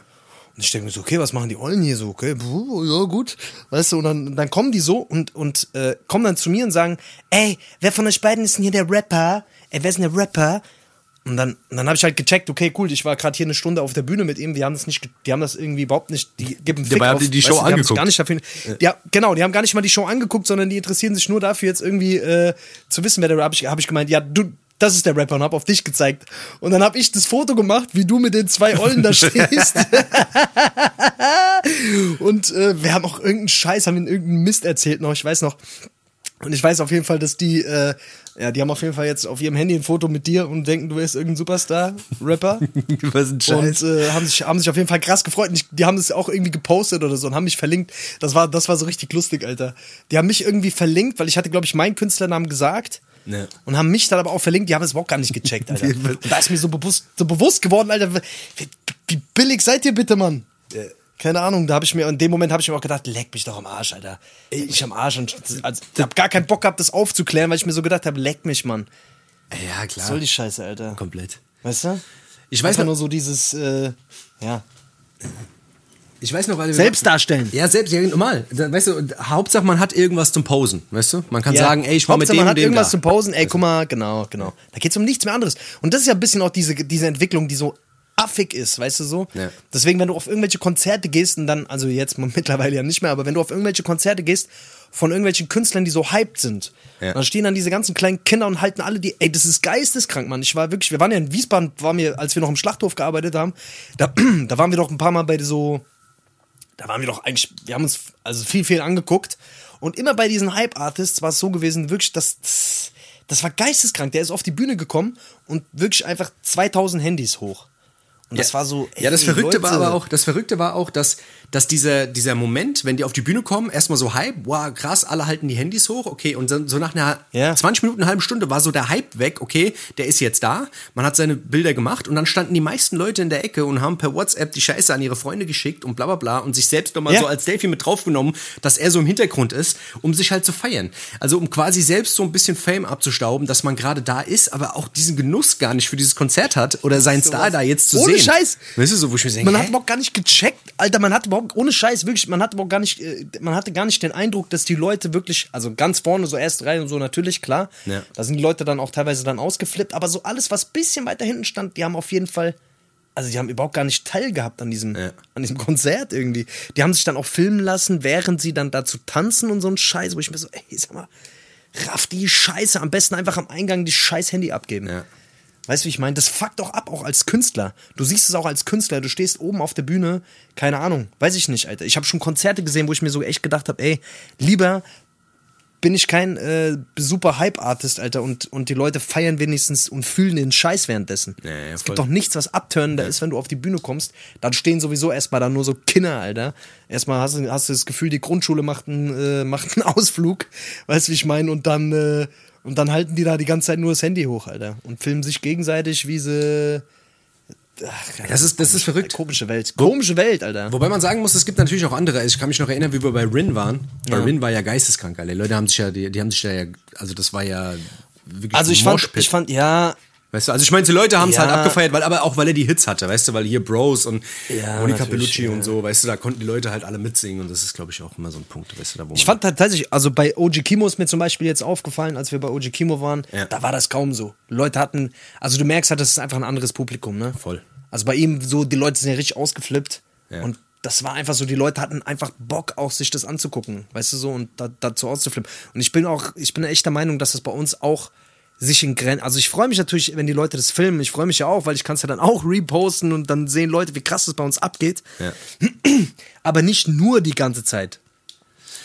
Und ich denke mir so, okay, was machen die Ollen hier so? Okay, puh, ja gut. Weißt du, und dann, dann kommen die so und, und äh, kommen dann zu mir und sagen, ey, wer von euch beiden ist denn hier der Rapper? Ey, wer ist denn der Rapper? Und dann, und dann habe ich halt gecheckt, okay, cool, ich war gerade hier eine Stunde auf der Bühne mit ihm, die haben das nicht, die haben das irgendwie überhaupt nicht, die geben Fick Dabei haben auf, die die weißt Show du, die haben sich angeguckt. gar nicht dafür, ja, genau, die haben gar nicht mal die Show angeguckt, sondern die interessieren sich nur dafür jetzt irgendwie äh, zu wissen, wer der Rapper habe ich, hab ich gemeint, ja, du, das ist der Rapper und hab auf dich gezeigt. Und dann habe ich das Foto gemacht, wie du mit den zwei Ollen da stehst. Und äh, wir haben auch irgendeinen Scheiß, haben ihnen irgendeinen Mist erzählt noch, ich weiß noch. Und ich weiß auf jeden Fall, dass die, äh, ja, die haben auf jeden Fall jetzt auf ihrem Handy ein Foto mit dir und denken, du wärst irgendein Superstar-Rapper. Was ein Scheiß. und äh, haben, sich, haben sich auf jeden Fall krass gefreut. Und ich, die haben das auch irgendwie gepostet oder so und haben mich verlinkt. Das war, das war so richtig lustig, Alter. Die haben mich irgendwie verlinkt, weil ich hatte, glaube ich, meinen Künstlernamen gesagt. Ja. Und haben mich dann aber auch verlinkt, die haben es überhaupt gar nicht gecheckt, Alter. Und da ist mir so bewusst, so bewusst geworden, Alter, wie, wie billig seid ihr bitte, Mann? Keine Ahnung, da habe ich mir, in dem Moment habe ich mir auch gedacht, leck mich doch am Arsch, Alter. Ich am Arsch und also, ich habe gar keinen Bock gehabt, das aufzuklären, weil ich mir so gedacht habe, leck mich, Mann. Ja, klar. Was soll die Scheiße, Alter? Komplett. Weißt du? Ich weiß noch- nur so dieses, äh, ja. Ich weiß noch, weil Selbst darstellen. Ja, selbst, ja, normal. Weißt du, Hauptsache man hat irgendwas zum Posen, weißt du? Man kann Ja. sagen, ey, ich war mit dem man hat dem irgendwas da. zum Posen. Ey, guck mal, genau, genau. Da geht's um nichts mehr anderes. Und das ist ja ein bisschen auch diese, diese Entwicklung, die so affig ist, weißt du so? Ja. Deswegen, wenn du auf irgendwelche Konzerte gehst und dann, also jetzt mittlerweile ja nicht mehr, aber wenn du auf irgendwelche Konzerte gehst von irgendwelchen Künstlern, die so hyped sind, Ja. dann stehen dann diese ganzen kleinen Kinder und halten alle die, ey, das ist geisteskrank, Mann. Ich war wirklich, wir waren ja in Wiesbaden, waren wir, als wir noch im Schlachthof gearbeitet haben, da, da waren wir doch ein paar Mal bei so, da waren wir doch eigentlich, wir haben uns also viel, viel angeguckt. Und immer bei diesen Hype-Artists war es so gewesen, wirklich, das, das, das war geisteskrank. Der ist auf die Bühne gekommen und wirklich einfach 2000 Handys hoch. Und das war so. ja, das ey, Verrückte Leute. war aber auch, das Verrückte war auch, dass, dass dieser, dieser Moment, wenn die auf die Bühne kommen, erstmal so Hype, wow, krass, alle halten die Handys hoch, okay, und so nach einer Ja. 20 Minuten, einer halben Stunde war so der Hype weg, okay, der ist jetzt da, man hat seine Bilder gemacht und dann standen die meisten Leute in der Ecke und haben per WhatsApp die Scheiße an ihre Freunde geschickt und bla bla bla und sich selbst nochmal Ja. so als Delphi mit draufgenommen, dass er so im Hintergrund ist, um sich halt zu feiern. Also um quasi selbst so ein bisschen Fame abzustauben, dass man gerade da ist, aber auch diesen Genuss gar nicht für dieses Konzert hat oder seinen Star da jetzt zu Ohne sehen. Scheiß. Weißt du, so, wo ich mir denke, Man hä? hat überhaupt gar nicht gecheckt, Alter, man hat überhaupt, ohne Scheiß, wirklich, man hat überhaupt gar nicht, äh, man hatte gar nicht den Eindruck, dass die Leute wirklich, also ganz vorne, so erste Reihe und so, natürlich, klar, Ja. da sind die Leute dann auch teilweise dann ausgeflippt, aber so alles, was bisschen weiter hinten stand, die haben auf jeden Fall, also die haben überhaupt gar nicht teilgehabt an diesem, Ja. an diesem Konzert irgendwie. Die haben sich dann auch filmen lassen, während sie dann dazu tanzen und so ein Scheiß, wo ich mir so, ey, sag mal, raff die Scheiße, am besten einfach am Eingang die scheiß Handy abgeben. Ja. Weißt du, wie ich meine? Das fuckt auch ab, auch als Künstler. Du siehst es auch als Künstler. Du stehst oben auf der Bühne, keine Ahnung, weiß ich nicht, Alter. Ich habe schon Konzerte gesehen, wo ich mir so echt gedacht habe, ey, lieber bin ich kein äh, super Hype-Artist, Alter, und, und die Leute feiern wenigstens und fühlen den Scheiß währenddessen. Ja, ja, es gibt doch nichts, was abturnender ist, wenn du auf die Bühne kommst. Dann stehen sowieso erstmal da nur so Kinder, Alter. Erstmal hast du, hast du das Gefühl, die Grundschule macht einen, äh, macht einen Ausflug, weißt du, wie ich meine, und dann, äh, und dann halten die da die ganze Zeit nur das Handy hoch, Alter, und filmen sich gegenseitig, wie sie. Ach, Das ist, das ist verrückt. Komische Welt. Komische Welt, Alter. Wobei man sagen muss, es gibt natürlich auch andere. Ich kann mich noch erinnern, wie wir bei Rin waren. Bei Ja. Rin war ja geisteskrank, alle Leute haben sich ja, die, die haben sich da ja, also das war ja wirklich Also ein ich fand, ich fand, ja, Weißt du, also ich meine, die Leute haben es Ja. halt abgefeiert, weil aber auch weil er die Hits hatte, weißt du, weil hier Bros und Ja, natürlich, Bellucci ja. und so, weißt du, da konnten die Leute halt alle mitsingen und das ist, glaube ich, auch immer so ein Punkt, weißt du, da wo Ich fand tatsächlich, also bei OG Kimo ist mir zum Beispiel jetzt aufgefallen, als wir bei OG Kimo waren, da war das kaum so. Leute hatten, also du merkst halt, das ist einfach ein anderes Publikum, ne? Voll. Also bei ihm so, die Leute sind ja richtig ausgeflippt und das war einfach so, die Leute hatten einfach Bock auch, sich das anzugucken, weißt du so, und da, dazu auszuflippen. Und ich bin auch, ich bin echt der Meinung, dass das bei uns auch sich in Grenzen, also ich freue mich natürlich, wenn die Leute das filmen, ich freue mich ja auch, weil ich kann es ja dann auch reposten und dann sehen Leute, wie krass das bei uns abgeht. Ja. Aber nicht nur die ganze Zeit.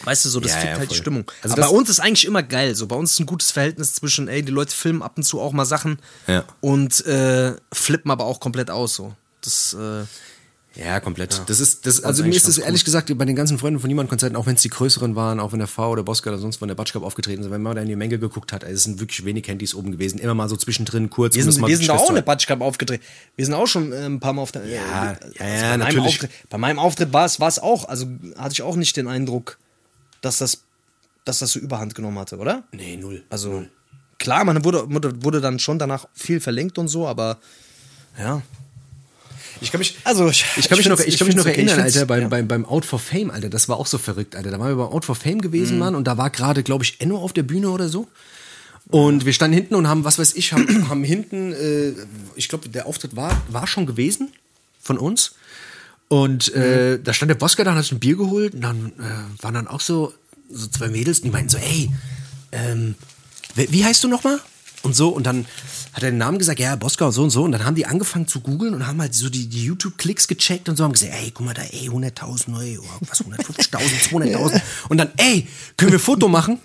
Weißt du, so, das Ja, ja, halt die. Stimmung. Also bei uns ist eigentlich immer geil. So, bei uns ist ein gutes Verhältnis zwischen, ey, die Leute filmen ab und zu auch mal Sachen Ja. und äh, flippen aber auch komplett aus. So. Das, äh, Ja, komplett. Das ist, das, also mir ist es ganz ehrlich gesagt bei den ganzen Freunden von niemand Konzerten, auch wenn es die größeren waren, auch wenn der V oder Boska oder sonst wo in der Batsch Cup aufgetreten sind, wenn man da in die Menge geguckt hat, ey, es sind wirklich wenig Handys oben gewesen, immer mal so zwischendrin kurz. Wir das sind, mal wir sind auch eine festzuhalten. Batsch Cup aufgedreht. Wir sind auch schon äh, ein paar Mal auf der. Ja, äh, ja, ja, bei meinem natürlich. Auftritt, bei meinem Auftritt war es war es auch. Also hatte ich auch nicht den Eindruck, dass das, dass das so Überhand genommen hatte, oder? Nee, null. Also klar, man wurde, wurde, wurde dann schon danach viel verlinkt und so, aber ja. Ich kann mich, Also ich, Ich kann mich noch, ich kann mich noch okay. erinnern, Alter, beim, ja. beim, beim Out for Fame, Alter, das war auch so verrückt, Alter. Da waren wir beim Out for Fame Mhm. gewesen, Mann, und da war gerade, glaube ich, Enno auf der Bühne oder so. Und wir standen hinten und haben, was weiß ich, haben, haben hinten, äh, ich glaube, der Auftritt war, war schon gewesen von uns. Und äh, da stand der Bosker da und hat sich ein Bier geholt und dann äh, waren dann auch so, so zwei Mädels, die meinten so, ey, ähm, wie heißt du nochmal? Und so, und dann hat er den Namen gesagt, ja, Boska und so und so. Und dann haben die angefangen zu googeln und haben halt so die, die YouTube-Klicks gecheckt und so haben gesagt, ey, guck mal da, ey, 100.000, ey, oh, was, 150.000, 200.000. Und dann, ey, können wir Foto machen?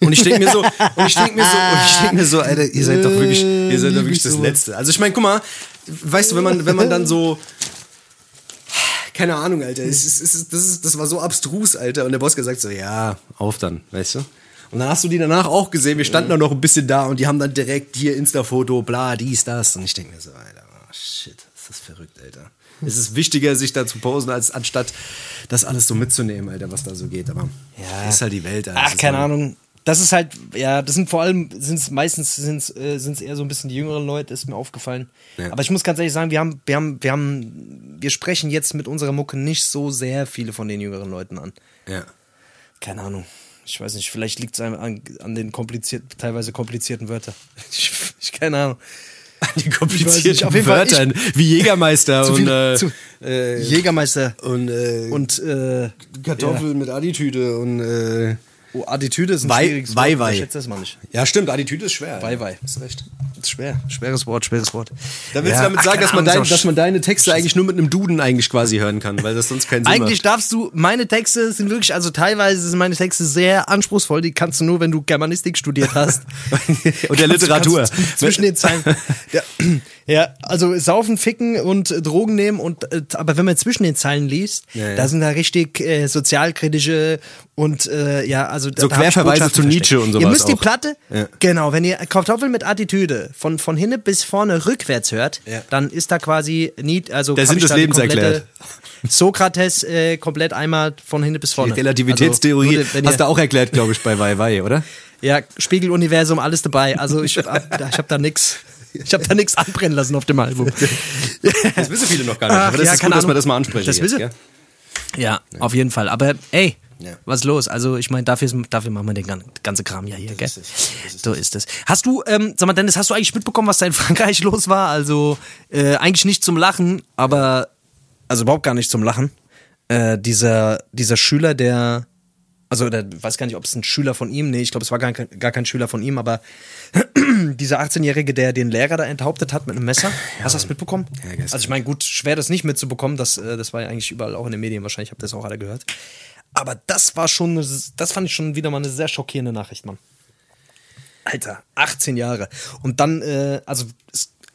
Und ich denke mir so, und ich denke mir so, und ich denke mir so, Alter, ihr seid doch wirklich, ihr seid doch wirklich das Letzte. Also ich meine, guck mal, weißt du, wenn man, wenn man dann so, keine Ahnung, Alter, es es ist, das, ist, das war so abstrus, Alter. Und der Boss gesagt so, ja, auf dann, weißt du? Und dann hast du die danach auch gesehen, wir standen da noch ein bisschen da und die haben dann direkt hier Insta-Foto, bla, dies, das. Und ich denke mir so, Alter, oh, shit, ist das verrückt, Alter. Es ist wichtiger, sich da zu posen, als anstatt das alles so mitzunehmen, Alter, was da so geht. Aber Ja. ist halt die Welt, Alter. Ach, keine halt- Ahnung. Das ist halt, ja, das sind vor allem, sind's meistens sind's, äh, sind's eher so ein bisschen die jüngeren Leute, ist mir aufgefallen. Ja. Aber ich muss ganz ehrlich sagen, wir haben, wir haben, wir haben, wir sprechen jetzt mit unserer Mucke nicht so sehr viele von den jüngeren Leuten an. Ja. Keine Ahnung. Ich weiß nicht, vielleicht liegt es an, an den komplizierten, teilweise komplizierten Wörtern. Ich, ich keine Ahnung. Die Ich weiß nicht, komplizierten auf jeden Fall, ich- Wörtern, wie Jägermeister und, viel- äh, zu- äh, Jägermeister und, äh, und äh, Kartoffeln mit Attitüde und äh, Oh, Attitüde ist ein Wei- schwieriges Wei- Wort. Wei. Ich schätze das mal nicht. ja stimmt, Attitüde ist schwer. Wei, wei. Hast recht. Das ist schwer. Schweres Wort, schweres Wort. Da willst Ja, du damit sagen, dass man, dein, dass man deine Texte eigentlich nur mit einem Duden eigentlich quasi hören kann, weil das sonst keinen Sinn Eigentlich darfst du, meine Texte sind wirklich, also teilweise sind meine Texte sehr anspruchsvoll, die kannst du nur, wenn du Germanistik studiert hast. Und der du- Literatur. Zwischen den Zeilen. Ja, ja, also saufen, ficken und Drogen nehmen und, äh, aber wenn man zwischen den Zeilen liest, Ja, ja. da sind da richtig äh, sozialkritische und, äh, ja, also So Querverweise zu Nietzsche versteckt. und Ihr sowas müsst die auch. Platte, Ja. genau, wenn ihr Kartoffeln mit Attitüde von, von hinten bis vorne rückwärts hört, dann ist da quasi Nietzsche, also Der Sinn des die Lebens erklärt. Sokrates äh, komplett einmal von hinten bis vorne. Die Relativitätstheorie Also, wenn hast ihr, du auch erklärt, glaube ich, bei Wei Wei, oder? Ja, Spiegeluniversum, alles dabei. Also ich hab, ich hab da nix. Ich habe da nichts anbrennen lassen auf dem Album. Das wissen viele noch gar nicht. Ach, aber das ja, ist gut, dass Ahnung. das mal ansprechen. Das jetzt, wissen- gell? Ja, auf jeden Fall. Aber ey, Ja. was ist los? Also ich meine, dafür, dafür machen wir den gan- ganze Kram ja hier, gell? ist das ist so ist es. Hast du, ähm, sag mal, Dennis, hast du eigentlich mitbekommen, was da in Frankreich los war? Also äh, eigentlich nicht zum Lachen, aber also überhaupt gar nicht zum Lachen. Äh, dieser dieser Schüler, der also der, weiß gar nicht, ob es ein Schüler von ihm, nee, ich glaube, es war gar kein, gar kein Schüler von ihm, aber dieser 18-Jährige, der den Lehrer da enthauptet hat mit einem Messer. Hast du das mitbekommen? Ja, also ich meine, gut, schwer das nicht mitzubekommen, das, äh, das war ja eigentlich überall auch in den Medien, wahrscheinlich habt ihr das auch alle gehört. Aber das war schon, das fand ich schon wieder mal eine sehr schockierende Nachricht, Mann. Alter, 18 Jahre. Und dann, äh, also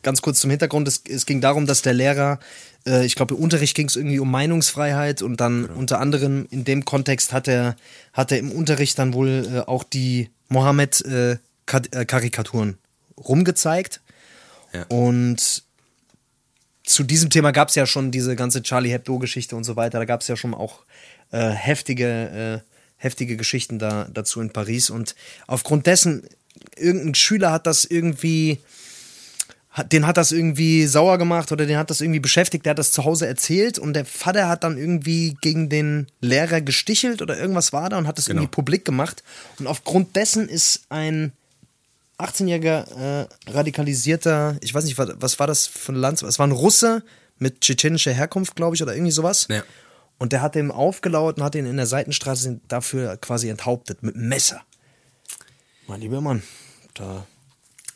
ganz kurz zum Hintergrund, es, es ging darum, dass der Lehrer, äh, ich glaube im Unterricht ging es irgendwie um Meinungsfreiheit und dann unter anderem in dem Kontext hat er, hat er im Unterricht dann wohl äh, auch die Mohammed-Karikaturen rumgezeigt. Ja. Und zu diesem Thema gab es ja schon diese ganze Charlie Hebdo-Geschichte und so weiter. Da gab es ja schon auch äh, heftige, äh, heftige Geschichten da, dazu in Paris. Und aufgrund dessen, irgendein Schüler hat das irgendwie, den hat das irgendwie sauer gemacht oder den hat das irgendwie beschäftigt. Der hat das zu Hause erzählt und der Vater hat dann irgendwie gegen den Lehrer gestichelt oder irgendwas war da und hat das irgendwie publik gemacht. Und aufgrund dessen ist ein 18-jähriger äh, radikalisierter, ich weiß nicht, was, was war das für ein Land? Es war ein Russe mit tschetschenischer Herkunft, glaube ich, oder irgendwie sowas. Ja. Und der hat dem aufgelauert und hat ihn in der Seitenstraße dafür quasi enthauptet mit einem Messer. Mein lieber Mann, da,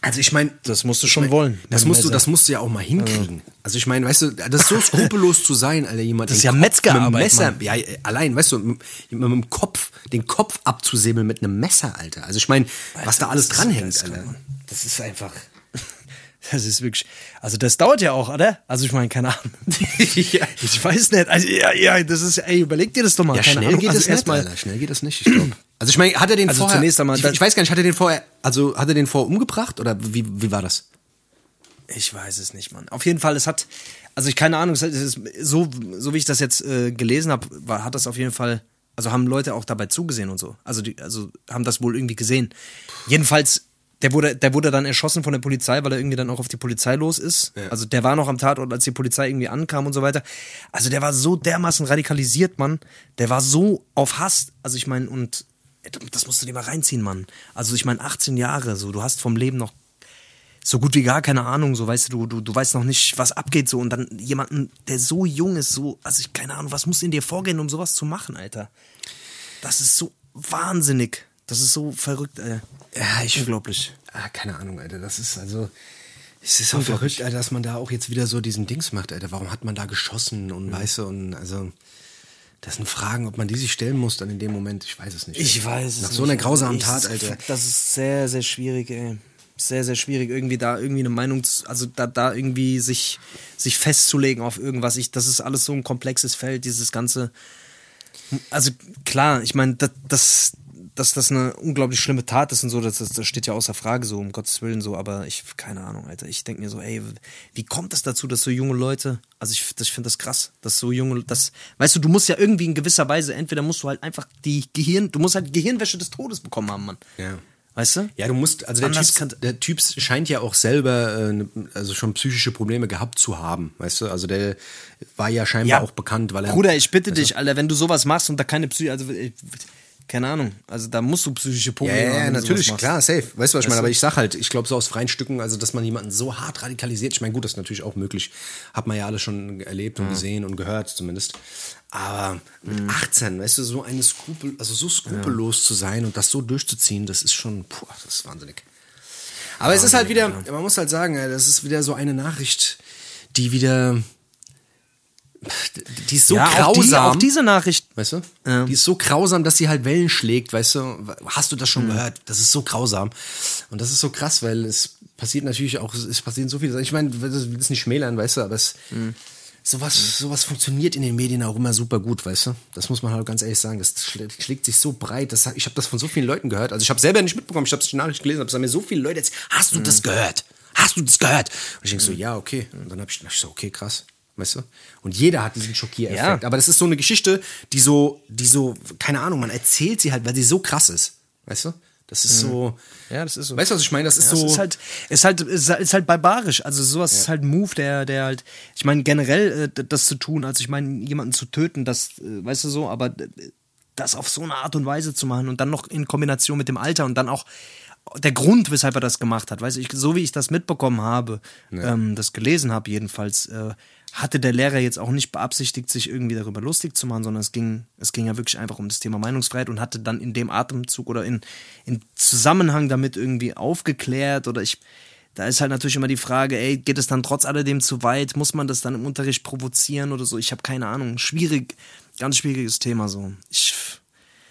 Also ich meine, das musst du schon wollen. Das musst du, einem das Messer. musst du ja auch mal hinkriegen. Also ich meine, weißt du, das ist so skrupellos zu sein, Alter, jemand. Das ist ja Metzgerarbeit, mit dem Messer, Mann. ja, allein, weißt du, mit, mit dem Kopf, den Kopf abzusäbeln mit einem Messer, Alter. Also ich meine, was da alles dranhängt, Alter. Das ist einfach. Das ist wirklich, also das dauert ja auch, oder? Also ich meine, keine Ahnung. ja. Ich weiß nicht. Also ja, ja, das ist, ey, überleg dir das doch mal. Ja, schnell geht also das nicht, erstmal. Alter. Schnell geht das nicht, ich glaube. Also ich meine, hat er den Also vorher, zunächst einmal, ich, ich weiß gar nicht, hat er den vorher, also hat er den vorher umgebracht oder wie, wie war das? Ich weiß es nicht, Mann. Auf jeden Fall, es hat, also ich keine Ahnung, es ist so, so wie ich das jetzt äh, gelesen habe, hat das auf jeden Fall, also haben Leute auch dabei zugesehen und so. Also die, also haben das wohl irgendwie gesehen. Jedenfalls, der wurde, der wurde dann erschossen von der Polizei, weil er irgendwie dann auch auf die Polizei los ist. Ja. Also der war noch am Tatort, als die Polizei irgendwie ankam und so weiter. Also der war so dermaßen radikalisiert, Mann. Der war so auf Hass. Also ich meine, und das musst du dir mal reinziehen, Mann. Also ich meine, 18 Jahre, so, du hast vom Leben noch so gut wie gar keine Ahnung, so weißt du, du, du weißt noch nicht, was abgeht so und dann jemanden, der so jung ist, so, also ich keine Ahnung, was muss in dir vorgehen, um sowas zu machen, Alter? Das ist so wahnsinnig. Das ist so verrückt, ey. Ja, ich- unglaublich. Ah, keine Ahnung, Alter, das ist also, es ist auch verrückt, Alter, dass man da auch jetzt wieder so diesen Dings macht, Alter, warum hat man da geschossen und weißt du, und also, das sind Fragen, ob man die sich stellen muss dann in dem Moment, ich weiß es nicht. Ich weiß es Nach nicht. so einer grausamen Ich- Tat, Alter. Das ist sehr, sehr schwierig, ey. Sehr, sehr schwierig, irgendwie da irgendwie eine Meinung, zu, also da, da irgendwie sich, sich festzulegen auf irgendwas. Ich, das ist alles so ein komplexes Feld, dieses ganze. Also klar, ich meine, das, das, dass das eine unglaublich schlimme Tat ist und so, das, das, steht ja außer Frage so, um Gottes Willen so, aber ich, keine Ahnung, Alter. Ich denke mir so, ey, wie kommt es das dazu, dass so junge Leute, also ich, das- ich finde das krass, dass so junge, das, weißt du, du musst ja irgendwie in gewisser Weise, entweder musst du halt einfach die Gehirn, du musst halt Gehirnwäsche des Todes bekommen haben, Mann. Ja. Weißt du? Ja, du musst, also der typ, der typ scheint ja auch selber äh, also schon psychische Probleme gehabt zu haben, weißt du? Also der war ja scheinbar auch bekannt, weil er. Bruder, ich bitte dich, Alter, wenn du sowas machst und da keine Psy, also äh, keine Ahnung, also da musst du psychische Ja, Probleme ja, haben. ja, wenn du natürlich, klar, safe. Weißt du, was ich Weißt meine? Aber ich sag halt, ich glaube so aus freien Stücken, also dass man jemanden so hart radikalisiert, ich meine, gut, das ist natürlich auch möglich. Hat man ja alles schon erlebt und gesehen und gehört zumindest. Aber mit 18, weißt du, so eine Skrupel, also so skrupellos zu sein und das so durchzuziehen, das ist schon, puh, das ist wahnsinnig. Aber es ist halt wieder, man muss halt sagen, das ist wieder so eine Nachricht, die wieder, die ist so ja, grausam. Auch, die, auch diese Nachricht. Weißt du? Ja. Die ist so grausam, dass sie halt Wellen schlägt, weißt du? Hast du das schon gehört? Das ist so grausam. Und das ist so krass, weil es passiert natürlich auch, es passieren so viele Sachen. Ich meine, ich will das nicht schmälern, weißt du, aber es, sowas, sowas funktioniert in den Medien auch immer super gut, weißt du? Das muss man halt ganz ehrlich sagen. Das schlä- schlägt sich so breit. Das, ich habe das von so vielen Leuten gehört. Also ich habe selber nicht mitbekommen, ich habe die Nachricht gelesen, aber es haben mir so viele Leute jetzt, hast du das gehört? Hast du das gehört? Und ich denke so, ja, okay. Und dann habe ich, hab ich so, okay, krass. Weißt du? Und jeder hat diesen Schockiereffekt. Ja. Aber das ist so eine Geschichte, die so, die so, keine Ahnung, man erzählt sie halt, weil sie so krass ist. Weißt du? Das ist so. Ja, das ist so. Weißt du, was ich meine? Das ist Ja, so. Es ist halt, ist halt, ist halt, ist halt barbarisch. Also sowas ist halt ein Move, der, der halt, ich meine, generell äh, das zu tun, also ich meine, jemanden zu töten, das, äh, weißt du so, aber äh, das auf so eine Art und Weise zu machen und dann noch in Kombination mit dem Alter und dann auch der Grund, weshalb er das gemacht hat, weißt du, ich, so wie ich das mitbekommen habe, ähm, das gelesen habe jedenfalls, äh, hatte der Lehrer jetzt auch nicht beabsichtigt, sich irgendwie darüber lustig zu machen, sondern es ging, es ging ja wirklich einfach um das Thema Meinungsfreiheit und hatte dann in dem Atemzug oder in, in Zusammenhang damit irgendwie aufgeklärt oder ich, da ist halt natürlich immer die Frage, ey, geht es dann trotz alledem zu weit? Muss man das dann im Unterricht provozieren oder so? Ich habe keine Ahnung. Schwierig, ganz schwieriges Thema so. Ich,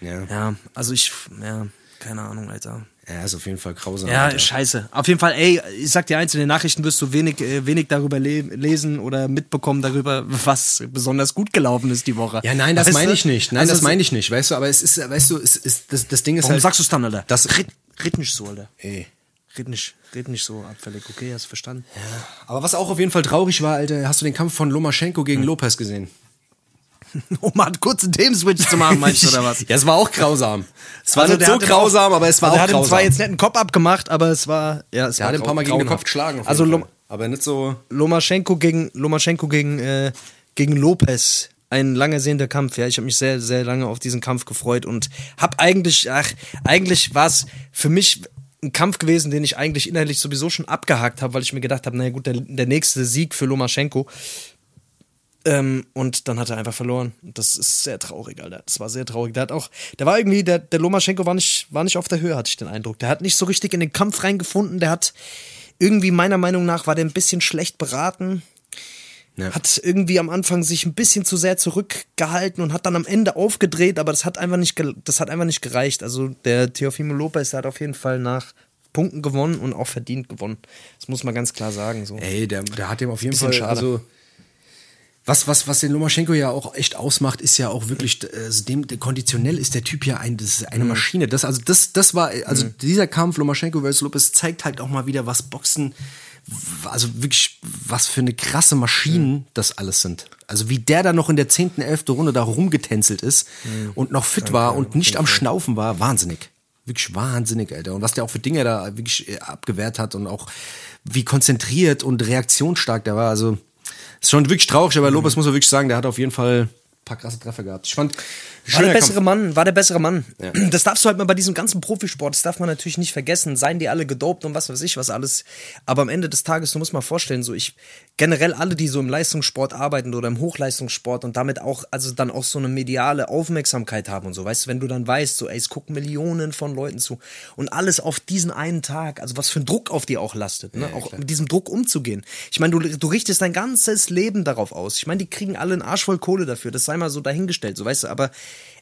ja. ja, also ich, ja, keine Ahnung, Alter. ja, ist auf jeden Fall grausam. Ja, Alter. scheiße. Auf jeden Fall, ey, ich sag dir eins, in den Nachrichten wirst du wenig, äh, wenig darüber le lesen oder mitbekommen darüber, was besonders gut gelaufen ist die Woche. Ja, nein, das meine ich nicht. Nein, Also das meine ich nicht, weißt du, aber es ist, weißt du, es ist, das, das Ding ist Warum halt. sagst du es dann, Alter? Das, red, red nicht so, Alter. ey. Red nicht, red nicht so abfällig, okay? Hast du verstanden? Aber was auch auf jeden Fall traurig war, Alter, hast du den Kampf von Lomaschenko gegen Lopez gesehen? Um mal einen kurzen Themenswitch zu machen, meinst du, oder was? Ja, es war auch grausam. Es war Also nicht der so grausam, auch- aber es war also auch Er hat ihm grausam. zwar jetzt nicht einen Kopf abgemacht, aber es war, ja, es er war hat ein paar Mal gegen den. Kopf geschlagen. Also Lom aber nicht so. Lomaschenko gegen, Lomaschenko gegen, äh, gegen Lopez. Ein lang ersehnter Kampf, ja. Ich habe mich sehr, sehr lange auf diesen Kampf gefreut und hab eigentlich, ach, eigentlich war es für mich ein Kampf gewesen, den ich eigentlich innerlich sowieso schon abgehakt habe, weil ich mir gedacht habe, naja gut, der, der nächste Sieg für Lomaschenko. Ähm, und dann hat er einfach verloren. Das ist sehr traurig, Alter. Das war sehr traurig. Der hat auch, der war irgendwie, der, der Lomaschenko war nicht, war nicht auf der Höhe, hatte ich den Eindruck. Der hat nicht so richtig in den Kampf reingefunden. Der hat irgendwie, meiner Meinung nach, war der ein bisschen schlecht beraten. Ja. Hat irgendwie am Anfang sich ein bisschen zu sehr zurückgehalten und hat dann am Ende aufgedreht, aber das hat einfach nicht, das hat einfach nicht gereicht. Also der Teofimo Lopez, der hat auf jeden Fall nach Punkten gewonnen und auch verdient gewonnen. Das muss man ganz klar sagen. So. Ey, der, der hat dem auf jeden Fall, schade. also was, was, was den Lomaschenko ja auch echt ausmacht, ist ja auch wirklich, also dem, konditionell ist der Typ ja ein, das eine Mhm. Maschine. Das, also das, das war, also dieser Kampf Lomaschenko versus Lopez zeigt halt auch mal wieder, was Boxen, also wirklich, was für eine krasse Maschinen das alles sind. Also wie der da noch in der 10., 11. Runde da rumgetänzelt ist Mhm. und noch fit war und nicht am Schnaufen war, wahnsinnig. Wirklich wahnsinnig, Alter. Und was der auch für Dinge da wirklich äh, abgewehrt hat und auch wie konzentriert und reaktionsstark der war, also ist schon wirklich traurig, aber Lopez muss man wirklich sagen, der hat auf jeden Fall ein paar krasse Treffer gehabt. Ich fand, War der bessere Kampf. Mann, war der bessere Mann. Ja. Das darfst du halt mal bei diesem ganzen Profisport, das darf man natürlich nicht vergessen. Seien die alle gedopt und was weiß ich, was alles. Aber am Ende des Tages, du musst mal vorstellen, so ich, generell alle, die so im Leistungssport arbeiten oder im Hochleistungssport und damit auch, also dann auch so eine mediale Aufmerksamkeit haben und so, weißt du, wenn du dann weißt, so, ey, es gucken Millionen von Leuten zu und alles auf diesen einen Tag, also was für ein Druck auf dir auch lastet, ne? auch mit diesem Druck umzugehen. Ich meine, du, du richtest dein ganzes Leben darauf aus. Ich meine, die kriegen alle einen Arsch voll Kohle dafür, das sei mal so dahingestellt, so, weißt du, aber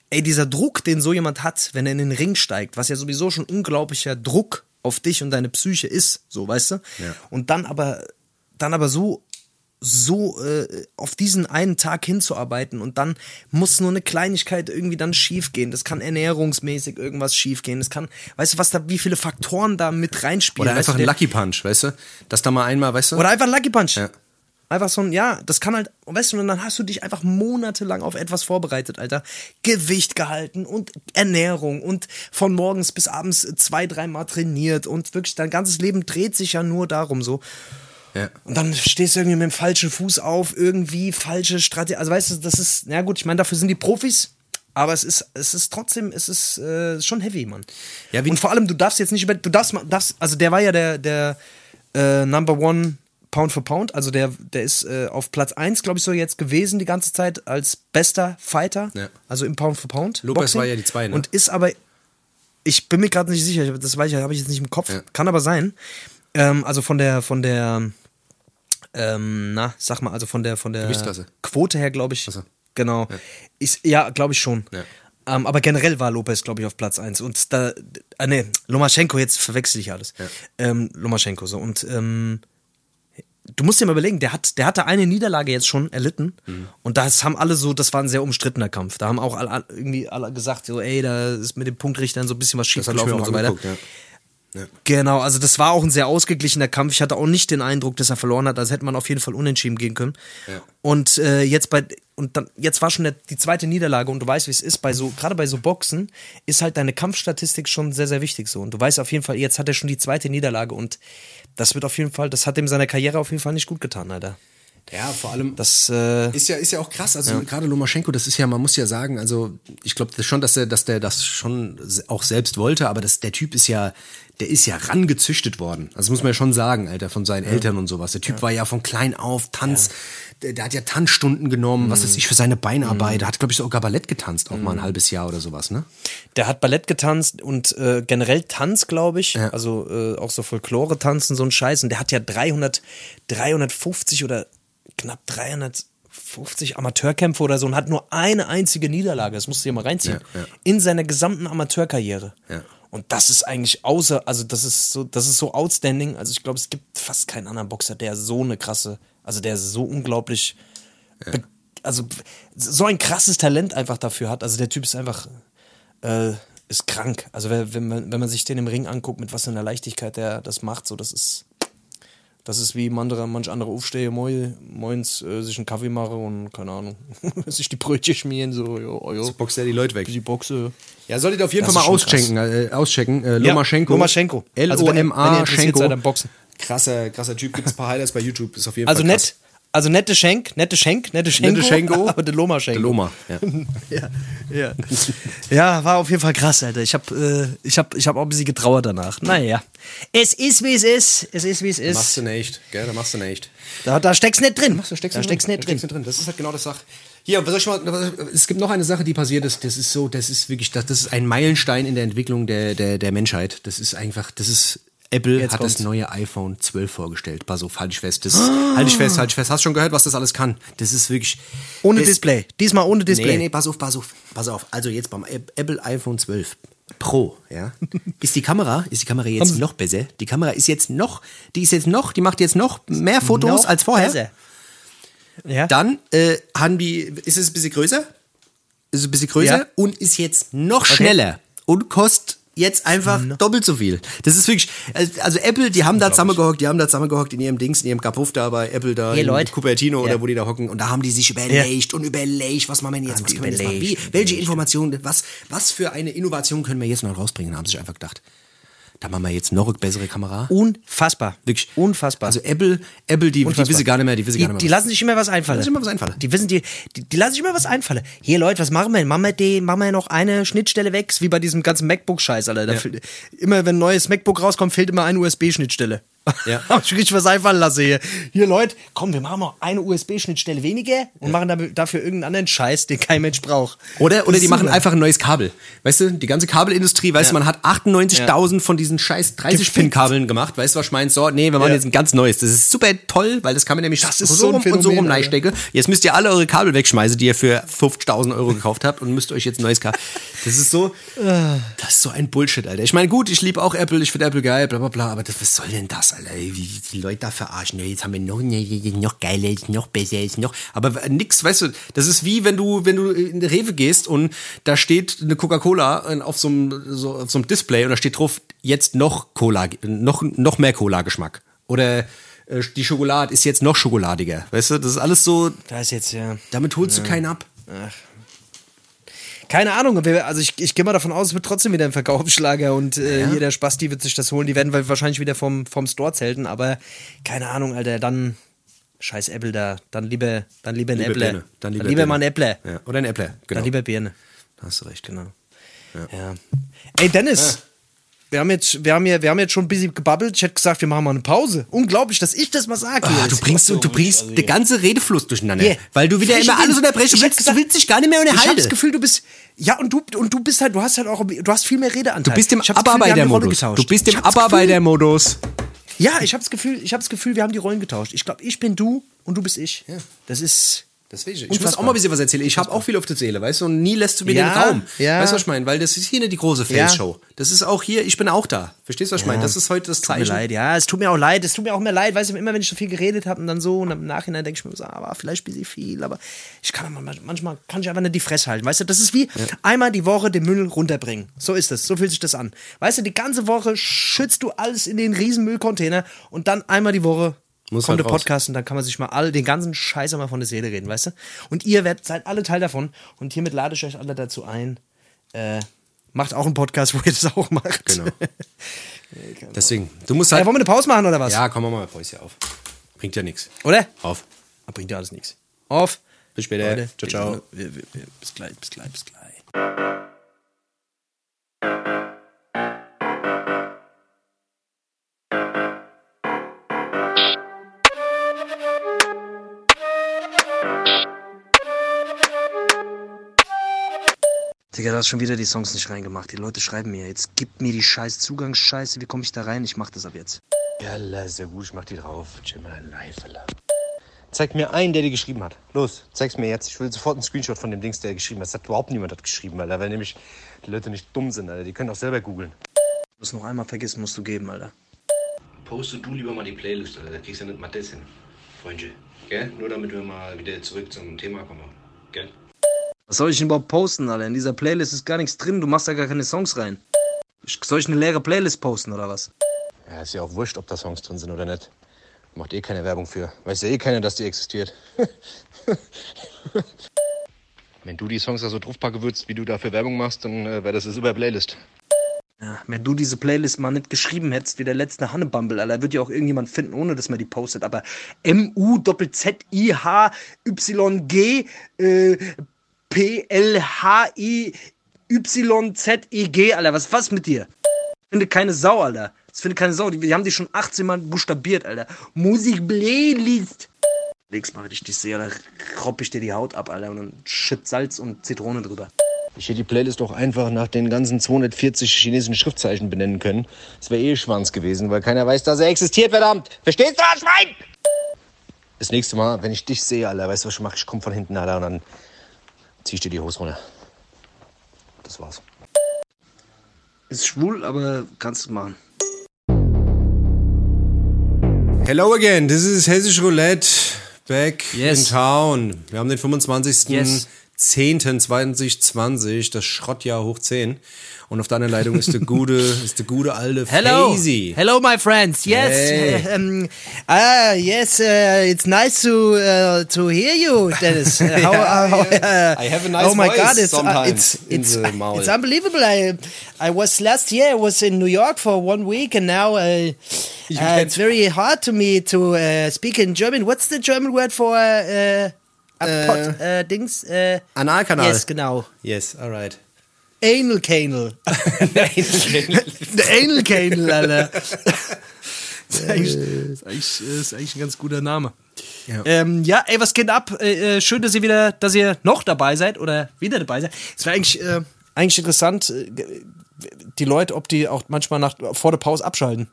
ey, dieser Druck, den so jemand hat, wenn er in den Ring steigt, was ja sowieso schon unglaublicher Druck auf dich und deine Psyche ist, so, weißt du? Ja. Und dann aber, dann aber so, so äh, auf diesen einen Tag hinzuarbeiten und dann muss nur eine Kleinigkeit irgendwie dann schief gehen. Das kann ernährungsmäßig irgendwas schief gehen. Das kann, weißt du, was da, wie viele Faktoren da mit reinspielen. Oder weißt einfach du, ein Lucky Punch, weißt du? Dass da mal einmal, weißt du? Oder einfach ein Lucky Punch. Ja. Einfach so ein, ja, das kann halt, weißt du, und dann hast du dich einfach monatelang auf etwas vorbereitet, Alter. Gewicht gehalten und Ernährung und von morgens bis abends zwei, dreimal trainiert und wirklich dein ganzes Leben dreht sich ja nur darum so. ja. Und dann stehst du irgendwie mit dem falschen Fuß auf, irgendwie falsche Strategie. Also weißt du, das ist, na gut, ich meine, dafür sind die Profis. Aber es ist, es ist trotzdem, es ist äh, schon heavy, Mann. Ja, wie- und vor allem, du darfst jetzt nicht über, du darfst, darfst also der war ja der, der äh, Number One Pound for Pound, also der, der ist äh, auf Platz 1, glaube ich, so jetzt gewesen die ganze Zeit als bester Fighter, Ja. also im Pound for Pound. Lopez war ja die zwei, ne? Und ist aber, ich bin mir gerade nicht sicher, das weiß ich, habe ich jetzt nicht im Kopf, Ja. kann aber sein. Ähm, also von der, von der, ähm, na, sag mal, also von der, von der. Quote her, glaube ich. So. Genau. Ist, ja, glaube ich schon. Ja. Ähm, aber generell war Lopez, glaube ich, auf Platz 1. Und da, äh, nee, Lomaschenko, jetzt verwechsel ich alles. Ähm, Lomaschenko, so. Und, ähm, du musst dir mal überlegen, der hat, der hatte eine Niederlage jetzt schon erlitten. Mhm. Und das haben alle so, das war ein sehr umstrittener Kampf. Da haben auch alle, irgendwie alle gesagt, so, ey, da ist mit den Punktrichtern so ein bisschen was schiefgelaufen mir und so weiter. ja. Ja. Genau, also das war auch ein sehr ausgeglichener Kampf. Ich hatte auch nicht den Eindruck, dass er verloren hat. Also hätte man auf jeden Fall unentschieden gehen können. Ja. Und äh, jetzt bei und dann jetzt war schon der, die zweite Niederlage und du weißt, wie es ist bei so gerade bei so Boxen ist halt deine Kampfstatistik schon sehr sehr wichtig so und du weißt auf jeden Fall, jetzt hat er schon die zweite Niederlage und das wird auf jeden Fall, das hat ihm seiner Karriere auf jeden Fall nicht gut getan, Alter. Ja, vor allem. Das äh, Ist ja, ist ja auch krass. Also gerade Lomaschenko, das ist ja, man muss ja sagen, also ich glaube schon, dass er, dass der das schon auch selbst wollte, aber das, der Typ ist ja, der ist ja rangezüchtet worden. Also muss man ja schon sagen, Alter, von seinen Eltern und sowas. Der Typ war ja von klein auf Tanz, der, der hat ja Tanzstunden genommen, was weiß ich, für seine Beinarbeit. Der hat, glaube ich, sogar Ballett getanzt, auch mal ein halbes Jahr oder sowas, ne? Der hat Ballett getanzt und äh, generell Tanz, glaube ich. Also äh, auch so Folklore tanzen, so ein Scheiß. Und der hat ja 300, 350 oder knapp 350 Amateurkämpfe oder so und hat nur eine einzige Niederlage. Das musst du dir mal reinziehen. Ja, ja. In seiner gesamten Amateurkarriere. Ja. Und das ist eigentlich außer, also das ist so, das ist so outstanding. Also ich glaube, es gibt fast keinen anderen Boxer, der so eine krasse, also der so unglaublich, also so ein krasses Talent einfach dafür hat. Also der Typ ist einfach, äh, ist krank. Also wenn, wenn, man, wenn man sich den im Ring anguckt, mit was für einer Leichtigkeit der das macht, so das ist, das ist wie manche, manch andere aufstehe, moi, moins äh, sich einen Kaffee mache und keine Ahnung, sich die Brötchen schmieren, so, jo, jo. boxt er die Leute weg. Die Boxe. Ja, solltet ihr auf jeden Das Fall mal auschecken, äh, auschecken. Äh, Ja, Lomaschenko. Lomaschenko. Also wenn ihr- wenn ihr am Boxen. Krasser, krasser Typ. Gibt ein paar Highlights bei YouTube. Ist auf jeden Also Fall krass. nett, also nette Schenk, nette Schenk, nette Schenko, Nette Schenko. aber der Loma Schenko. Der Loma. Ja. Ja, ja. ja, war auf jeden Fall krass, Alter. Ich hab, äh, ich hab, ich hab auch ein bisschen getrauert danach. Naja. Es ist, wie es ist. Es ist, wie es Machst ist. du nicht, gell? Da machst du nicht. Da, da steckst nicht drin. Da steckst da du steckst drin. nicht Da drin. steckst du drin. Das ist halt genau das Sache. Hier, was soll ich mal, es gibt noch eine Sache, die passiert ist. Das ist so, das ist wirklich, das, das ist ein Meilenstein in der Entwicklung der, der, der Menschheit. Das ist einfach, das ist, Apple Jetzt hat kommt's. das neue iPhone 12 vorgestellt. Pass auf, halt dich fest. Das, halt dich fest, halt dich fest. Hast schon gehört, was das alles kann? Das ist wirklich. Ohne das, Display. Diesmal ohne Display. Nee, nee, pass auf, pass auf, pass auf. Also jetzt beim App- Apple iPhone 12. Pro, ja, ist die Kamera, ist die Kamera jetzt noch besser. Die Kamera ist jetzt noch, die ist jetzt noch, die macht jetzt noch mehr Fotos Noch als vorher. besser. Ja. Dann äh, haben die, ist es ein bisschen größer? Ist es ein bisschen größer Ja. und ist jetzt noch schneller und kostet jetzt einfach doppelt so viel. Das ist wirklich, also also Apple, die haben da zusammengehockt, die haben da zusammengehockt in ihrem Dings, in ihrem Kapuff da bei Apple da Hey, in Leute. Cupertino Ja. oder wo die da hocken und da haben die sich überlegt und überlegt, was machen wir denn jetzt, was können wir jetzt machen, wie, überlegt, welche Informationen, was, was für eine Innovation können wir jetzt noch rausbringen, haben sie sich einfach gedacht. Da machen wir jetzt noch eine bessere Kamera. Unfassbar. Wirklich. Unfassbar. Also Apple, Apple, die, die wissen gar nicht mehr, die wissen die, gar nicht mehr. die lassen sich immer was einfallen. lassen sich immer was einfallen. Die wissen, die, die, die lassen sich immer was einfallen. Hier, Leute, was machen wir denn? Machen wir, die, machen wir noch eine Schnittstelle weg? Wie bei diesem ganzen MacBook-Scheiß, Alter. Da fehlt- Immer, wenn ein neues MacBook rauskommt, fehlt immer eine USB-Schnittstelle. Ja. Hab ich richtig was einfallen lassen hier. Hier, Leute, komm, wir machen mal eine USB-Schnittstelle weniger und machen dafür- irgendeinen anderen Scheiß, den kein Mensch braucht. Oder, oder die machen einfach ein neues Kabel. Weißt du, die ganze Kabelindustrie, weißt du, man hat 98.000 von diesen scheiß 30-Pin-Kabeln gemacht. Weißt du, was ich meine? So, nee, wir machen Ja. jetzt ein ganz neues. Das ist super toll, weil das kann man nämlich Das ist so, rum und so rum Phänomen, reinstecken. Jetzt müsst ihr alle eure Kabel wegschmeißen, die ihr für 50.000 Euro gekauft habt und müsst euch jetzt ein neues Kabel. Das ist so, das ist so ein Bullshit, Alter. Ich meine, gut, ich liebe auch Apple, ich finde Apple geil, bla, bla, bla, aber das, was soll denn das, Alter? Wie die, Leute da verarschen. Ja, jetzt haben wir noch, noch geiler, noch besser, noch, aber nix, weißt du, das ist wie, wenn du, wenn du in Rewe gehst und da steht eine Coca-Cola auf so einem, so, auf so einem Display und da steht drauf, jetzt noch Cola, noch, noch mehr Cola-Geschmack. Oder äh, die Schokolade ist jetzt noch schokoladiger. Weißt du, das ist alles so, Da ist jetzt, ja. damit holst du keinen ab. Keine Ahnung, also ich, ich gehe mal davon aus, es wird trotzdem wieder ein Verkaufsschlager und äh, Ja. jeder Spasti wird sich das holen. Die werden wahrscheinlich wieder vom, vom Store zelten, aber keine Ahnung, Alter, dann scheiß Apple da, dann lieber, dann lieber ein Apple. Birne. Dann lieber, lieber mal ein Apple. Ja. Oder ein Apple, genau. Dann lieber Birne. Da hast du recht. Genau. Ja. Ey, Dennis, wir, haben jetzt, wir, haben ja, wir haben jetzt schon ein bisschen gebabbelt. Ich hätte gesagt, wir machen mal eine Pause. Unglaublich, dass ich das mal sage. Ah, du bringst, du bringst den ganzen Redefluss durcheinander. Yeah. Weil du wieder Frisch immer alles unterbrechen Ich willst. hab Du gesagt- willst dich gar nicht mehr Ich habe das unterhalten. Gefühl, du bist. Ja, und du, und du bist halt, du hast halt auch, du hast viel mehr Redeanteil. Du bist im Ich Abarbeitermodus. getauscht. Du bist Ich im Abarbeitermodus. Ja, ich habe das Gefühl, ich habe das Gefühl, wir haben die Rollen getauscht. Ich glaube, ich bin du und du bist ich. Das ist Deswegen. Ich Unfassbar. muss auch mal ein bisschen was erzählen. Ich habe auch viel auf der Seele, weißt du? Und nie lässt du mir Ja, den Raum. ja. Weißt du, was ich meine? Weil das ist hier nicht die große Ja. Face-Show. Das ist auch hier, ich bin auch da. Verstehst du, was ich meine? Das ist heute das Tut mir Zeichen. leid, ja, es tut mir auch leid, es tut mir auch mehr leid, weißt du, immer wenn ich so viel geredet habe und dann so und im Nachhinein denke ich mir so, ah, war vielleicht ein bisschen viel, aber ich kann manchmal, manchmal kann ich einfach nicht die Fresse halten, weißt du, das ist wie einmal die Woche den Müll runterbringen, so ist es, so fühlt sich das an, weißt du, die ganze Woche schützt du alles in den riesen Müllcontainer und dann einmal die Woche Muss kommt halt der. Podcast und dann kann man sich mal all den ganzen Scheiß mal von der Seele reden, weißt du, und ihr werdet, seid alle Teil davon und hiermit lade ich euch alle dazu ein, äh, macht auch einen Podcast, wo ihr das auch macht. Genau. Deswegen, du musst Ja, halt. wollen wir eine Pause machen oder was? Ja, komm mal, Päuschen auf. Bringt ja nichts. Oder? Auf. Ah, Bringt ja alles nichts. Auf. Bis später. Leute, Ciao, ciao. wir- wir- wir- Bis gleich, bis gleich, bis gleich. Digga, du hast schon wieder die Songs nicht reingemacht. Die Leute schreiben mir, jetzt gib mir die scheiß Zugangsscheiße, wie komme ich da rein? Ich mach das ab jetzt. Ja, sehr gut, ich mach die drauf. Zeig mir einen, der die geschrieben hat. Los, zeig's mir jetzt. Ich will sofort einen Screenshot von dem Dings, der geschrieben hat. Das hat überhaupt niemand hat geschrieben, Alter. Weil nämlich die Leute nicht dumm sind, Alter. Die können auch selber googeln. Du musst noch einmal vergessen, musst du geben, Alter. Poste du lieber mal die Playlist, Alter. Da kriegst du ja nicht mal das hin. Freundchen. Gell? Nur damit wir mal wieder zurück zum Thema kommen. Gell? Was soll ich denn überhaupt posten, Alter? In dieser Playlist ist gar nichts drin. Du machst da gar keine Songs rein. Soll ich eine leere Playlist posten oder was? Ja, ist ja auch wurscht, ob da Songs drin sind oder nicht. Macht eh keine Werbung für. Weiß ja eh keiner, dass die existiert. Wenn du die Songs da so draufpacken würdest, wie du dafür Werbung machst, dann äh, wäre das eine super Playlist. Ja, wenn du diese Playlist mal nicht geschrieben hättest wie der letzte Hannebumble, Alter, wird ja auch irgendjemand finden, ohne dass man die postet. Aber M-U-Z-Z-I-H-Y-G äh, P-L-H-I-Y-Z-E-G, Alter, was was mit dir? Findet keine Sau, Alter. Das findet keine Sau. Die, die haben die schon 18 Mal buchstabiert, Alter. Musik-Playlist. Nächstes Mal, wenn ich dich sehe, Alter, ropp ich dir die Haut ab, Alter, und dann schütt Salz und Zitrone drüber. Ich hätte die Playlist auch einfach nach den ganzen 240 chinesischen Schriftzeichen benennen können. Das wäre eh Schwanz gewesen, weil keiner weiß, dass er existiert, verdammt! Verstehst du, das Schwein? Das nächste Mal, wenn ich dich sehe, Alter, weißt du, was ich mache? Ich komme von hinten, Alter, und dann zieh ich dir die Hose runter. Das war's. Ist schwul, aber kannst du machen. Hello again, this is Hessisch Roulette back Yes. in town. Wir haben den 25. Yes. 10.2020, das Schrottjahr hoch 10. Und auf der anderen Leitung ist der gute, ist der gute alte Hello, Fazy. hello, my friends. Yes, Hey. um, ah, yes. Uh, it's nice to uh, to hear you, Dennis. How, Yeah, how- yeah. uh, I have a nice oh my voice God, it's uh, sometimes it's in it's, the mouth. it's unbelievable. I I was last year. I was in New York for one week, and now uh, uh, it's very hard to me to uh, speak in German. What's the German word for uh, a pot, uh, Dings? Uh, Analkanal. yes, genau. Yes, alright. Anal Canal. Der Anal Canal, Alter. Das ist eigentlich, ist, eigentlich, ist eigentlich ein ganz guter Name. Ja. Ähm, ja, ey, was geht ab? Äh, äh, schön, dass ihr wieder, dass ihr noch dabei seid oder wieder dabei seid. Es wäre eigentlich, äh, eigentlich interessant, äh, die Leute, ob die auch manchmal nach, vor der Pause abschalten.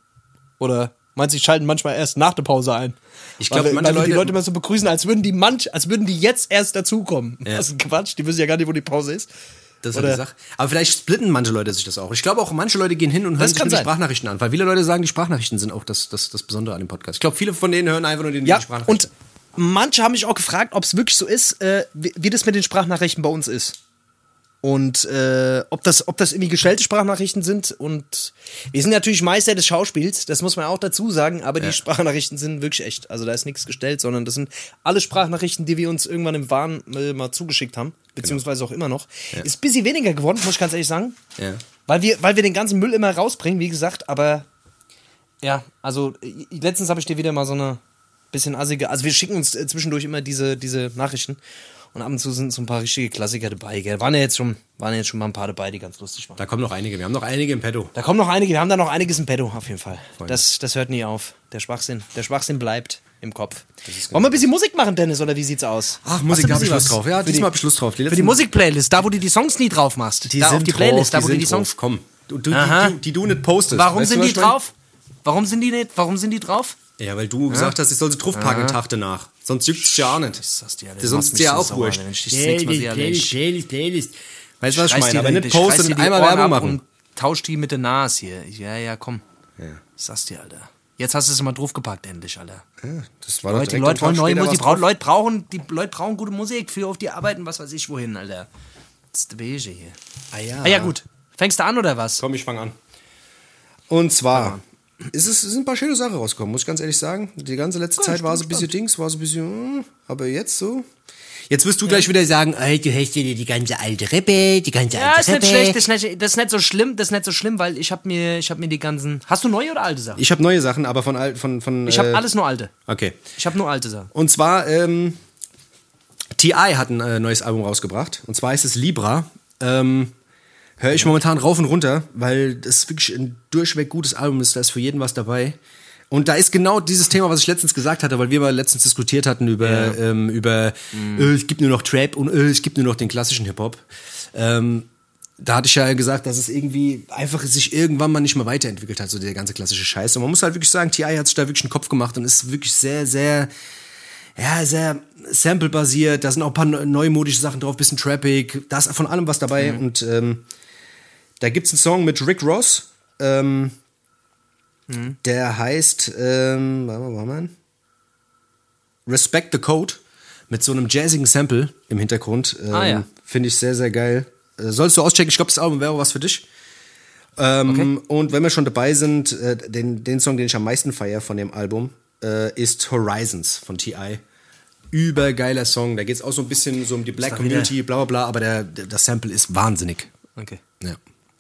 Oder meinst du, die schalten manchmal erst nach der Pause ein? Ich glaub, weil, wir- manche weil wir die Leute- Leute immer so begrüßen, als würden die manch, als würden die jetzt erst dazukommen. Ja. Das ist Quatsch, die wissen ja gar nicht, wo die Pause ist. Das ist halt Oder- die Sache. Aber vielleicht splitten manche Leute sich das auch. Ich glaube auch, manche Leute gehen hin und hören Das sich nur die. Sprachnachrichten an. Weil viele Leute sagen, die Sprachnachrichten sind auch das, das, das Besondere an dem Podcast. Ich glaube, viele von denen hören einfach nur den Ja, die Sprachnachrichten. und manche haben mich auch gefragt, ob es wirklich so ist, äh, wie, wie das mit den Sprachnachrichten bei uns ist. Und äh, ob, das, ob das irgendwie gestellte Sprachnachrichten sind. Und wir sind natürlich Meister des Schauspiels, das muss man auch dazu sagen, aber die Sprachnachrichten sind wirklich echt. Also da ist nichts gestellt, sondern das sind alle Sprachnachrichten, die wir uns irgendwann im Wahn äh, mal zugeschickt haben, beziehungsweise auch immer noch. Ist ein bisschen weniger geworden, muss ich ganz ehrlich sagen. Ja. Weil wir, weil wir den ganzen Müll immer rausbringen, wie gesagt, aber ja, also äh, letztens habe ich dir wieder mal so eine bisschen assige, also wir schicken uns äh, zwischendurch immer diese, diese Nachrichten und ab und zu sind so ein paar richtige Klassiker dabei, gell. Waren ja jetzt schon, waren ja jetzt schon mal ein paar dabei, die ganz lustig waren. Da kommen noch einige. Wir haben noch einige im Petto. Da kommen noch einige, wir haben da noch einiges im Petto, auf jeden Fall. Das, das hört nie auf. Der Schwachsinn, der Schwachsinn bleibt im Kopf. Wollen wir ein bisschen Musik machen, Dennis, oder wie sieht's aus? Ach, Musik, du da hab ich Lust drauf. Ja, für die, diesmal hab ich Lust drauf. Die für die Musikplaylist, da wo du die Songs nie drauf machst. Die da sind auf die Playlist, drauf, da wo du die Songs drauf. Komm. Du, du, Aha. die, du, die du nicht postest. Warum Weißt du, sind was die drauf? Warum sind die nicht? Warum sind die drauf? Ja, weil du gesagt hast, ich soll sie draufpacken Tag danach. Sonst juckt's ja auch nicht. Das sonst ist ja auch wurscht. Wenn ich Playlist, Playlist. Weißt du, was ich meine? Aber nicht ich reiß posten und die einmal Werbung machen. Und tausch die mit der Nas hier. Ja, ja, komm. Ja. Sag's dir, Alter. Jetzt hast du es mal draufgepackt, endlich, Alter. Das war Leute, die Leute wollen neue Musik. Die Leute brauchen, die Leute brauchen gute Musik für auf die Arbeiten, was weiß ich wohin, Alter. Das ist der Wege hier. Ah ja. Ah ja, gut. Fängst du an oder was? Komm, ich fang an. Und zwar ist es es sind ein paar schöne Sachen rausgekommen, muss ich ganz ehrlich sagen. Die ganze letzte Zeit war so ein bisschen Dings, war so ein bisschen, mm, aber jetzt so. Jetzt wirst du gleich wieder sagen, ey, du hörst dir die ganze alte Rippe, die ganze Ja, alte ist nicht Rippe. schlecht, das ist nicht, das ist nicht so schlimm, das ist nicht so schlimm, weil ich habe mir, ich habe mir die ganzen. Hast du neue oder alte Sachen? Ich habe neue Sachen, aber von alt, von, von. Ich habe äh, alles nur alte. Okay. Ich habe nur alte Sachen. Und zwar, ähm, T.I. hat ein äh, neues Album rausgebracht. Und zwar heißt es Libra. Ähm, Höre ich momentan rauf und runter, weil das wirklich ein durchweg gutes Album ist. Da ist für jeden was dabei. Und da ist genau dieses Thema, was ich letztens gesagt hatte, weil wir mal letztens diskutiert hatten über, ähm, über äh, es gibt nur noch Trap und äh, es gibt nur noch den klassischen Hip-Hop. Ähm, da hatte ich ja gesagt, dass es irgendwie einfach sich irgendwann mal nicht mehr weiterentwickelt hat, so der ganze klassische Scheiß. Und man muss halt wirklich sagen, T.I. hat sich da wirklich einen Kopf gemacht und ist wirklich sehr, sehr, ja, sehr sample-basiert. Da sind auch ein paar neu- neumodische Sachen drauf, bisschen trappig. Da ist von allem was dabei. Und ähm, da gibt's einen Song mit Rick Ross. Ähm, Der heißt, ähm, mal. Respect the Code. Mit so einem jazzigen Sample im Hintergrund. Ähm, Ah, ja. Finde ich sehr, sehr geil. Äh, sollst du auschecken? Ich glaube, das Album wäre was für dich. Ähm, Und wenn wir schon dabei sind, äh, den, den Song, den ich am meisten feiere von dem Album, äh, ist Horizons von T.I. Übergeiler Song. Da geht es auch so ein bisschen so um die Black Community, bla bla bla, aber der, der, das Sample ist wahnsinnig. Okay. Ja.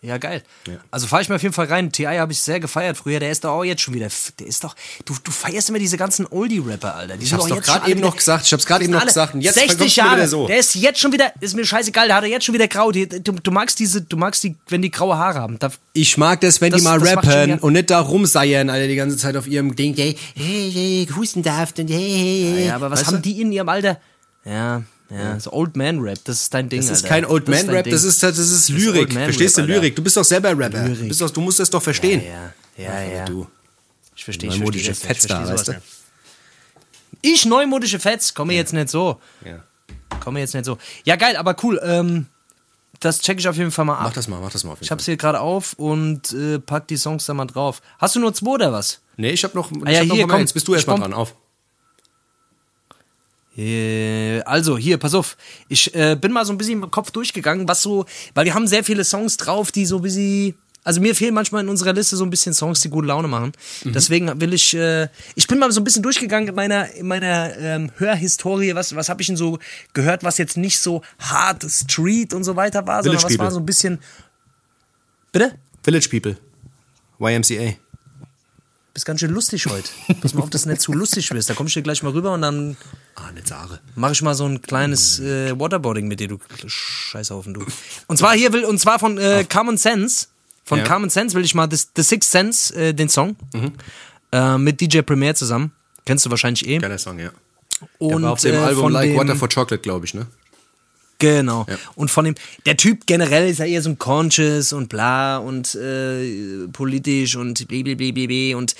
Ja, geil. Ja. Also fahre ich mir auf jeden Fall rein. TI habe ich sehr gefeiert früher. Der ist doch auch jetzt schon wieder. Der ist doch. Du, du feierst immer diese ganzen Oldie-Rapper, Alter. Die Ich hab's doch gerade eben wieder- noch gesagt. Ich hab's gerade eben noch gesagt. Und jetzt 60 kommst du Jahre. so. Der ist jetzt schon wieder. Ist mir scheißegal. Da hat er jetzt schon wieder grau. Die, du, du magst diese. Du magst die, wenn die graue Haare haben. Da, Ich mag das, wenn Das- die mal rappen und nicht da rumseiern, Alter, die ganze Zeit auf ihrem Ding, hey, hey, hey, Hustensaft und hey, hey, hey. ja, aber was Weißt haben du? die in ihrem Alter? Ja, ja, so Old Man Rap. Das ist dein Ding. Das ist Alter. kein Old Das Man Rap, Ding. das ist, das ist Lyrik. Man Verstehst Rap, du. Lyrik? Du bist doch selber Rapper. Du, doch, du musst das doch verstehen. Ja, ja, ja. ja. Du. Ich verstehe, ich Neumodische verstehe das nicht. Ich Fettstar, verstehe weißt du? Ich, neumodische Fets, komme jetzt nicht so. Ja. Komme jetzt nicht so. Ja, geil, aber cool. Ähm, das check ich auf jeden Fall mal ab. Mach das mal, mach das mal auf jeden Ich hab's hier gerade auf und äh, pack die Songs da mal drauf. Hast du nur zwei oder was? Nee, ich hab noch, Ah ja, hab noch hier, mal komm. eins. Bist du erst mal Komm. dran, auf. Äh, Also, hier, pass auf. Ich äh, bin mal so ein bisschen im Kopf durchgegangen, was so, weil wir haben sehr viele Songs drauf, die so ein bisschen. Also mir fehlen manchmal in unserer Liste so ein bisschen Songs, die gute Laune machen. Deswegen will ich, äh, ich bin mal so ein bisschen durchgegangen in meiner, in meiner ähm, Hörhistorie. Was, was habe ich denn so gehört, was jetzt nicht so hard Street und so weiter war, sondern Village was war People. so ein bisschen. Bitte? Village People. YMCA. Bist ganz schön lustig heute. Pass mal auf, dass du nicht zu lustig wirst. Da komm ich dir gleich mal rüber und dann Ah, eine Zare. mache ich mal so ein kleines äh, Waterboarding mit dir, du Scheißhaufen, du. Und zwar hier will, und zwar von äh, Common Sense. Von Ja. Common Sense will ich mal das, The Sixth Sense, äh, den Song. Äh, mit DJ Premier zusammen. Kennst du wahrscheinlich eh. Geiler Song, ja. Und Der auf dem äh, Album von Like dem, Water for Chocolate, glaube ich, ne? Genau. Ja. Und von dem, der Typ generell ist ja eher so ein conscious und bla und äh, politisch und blablabla und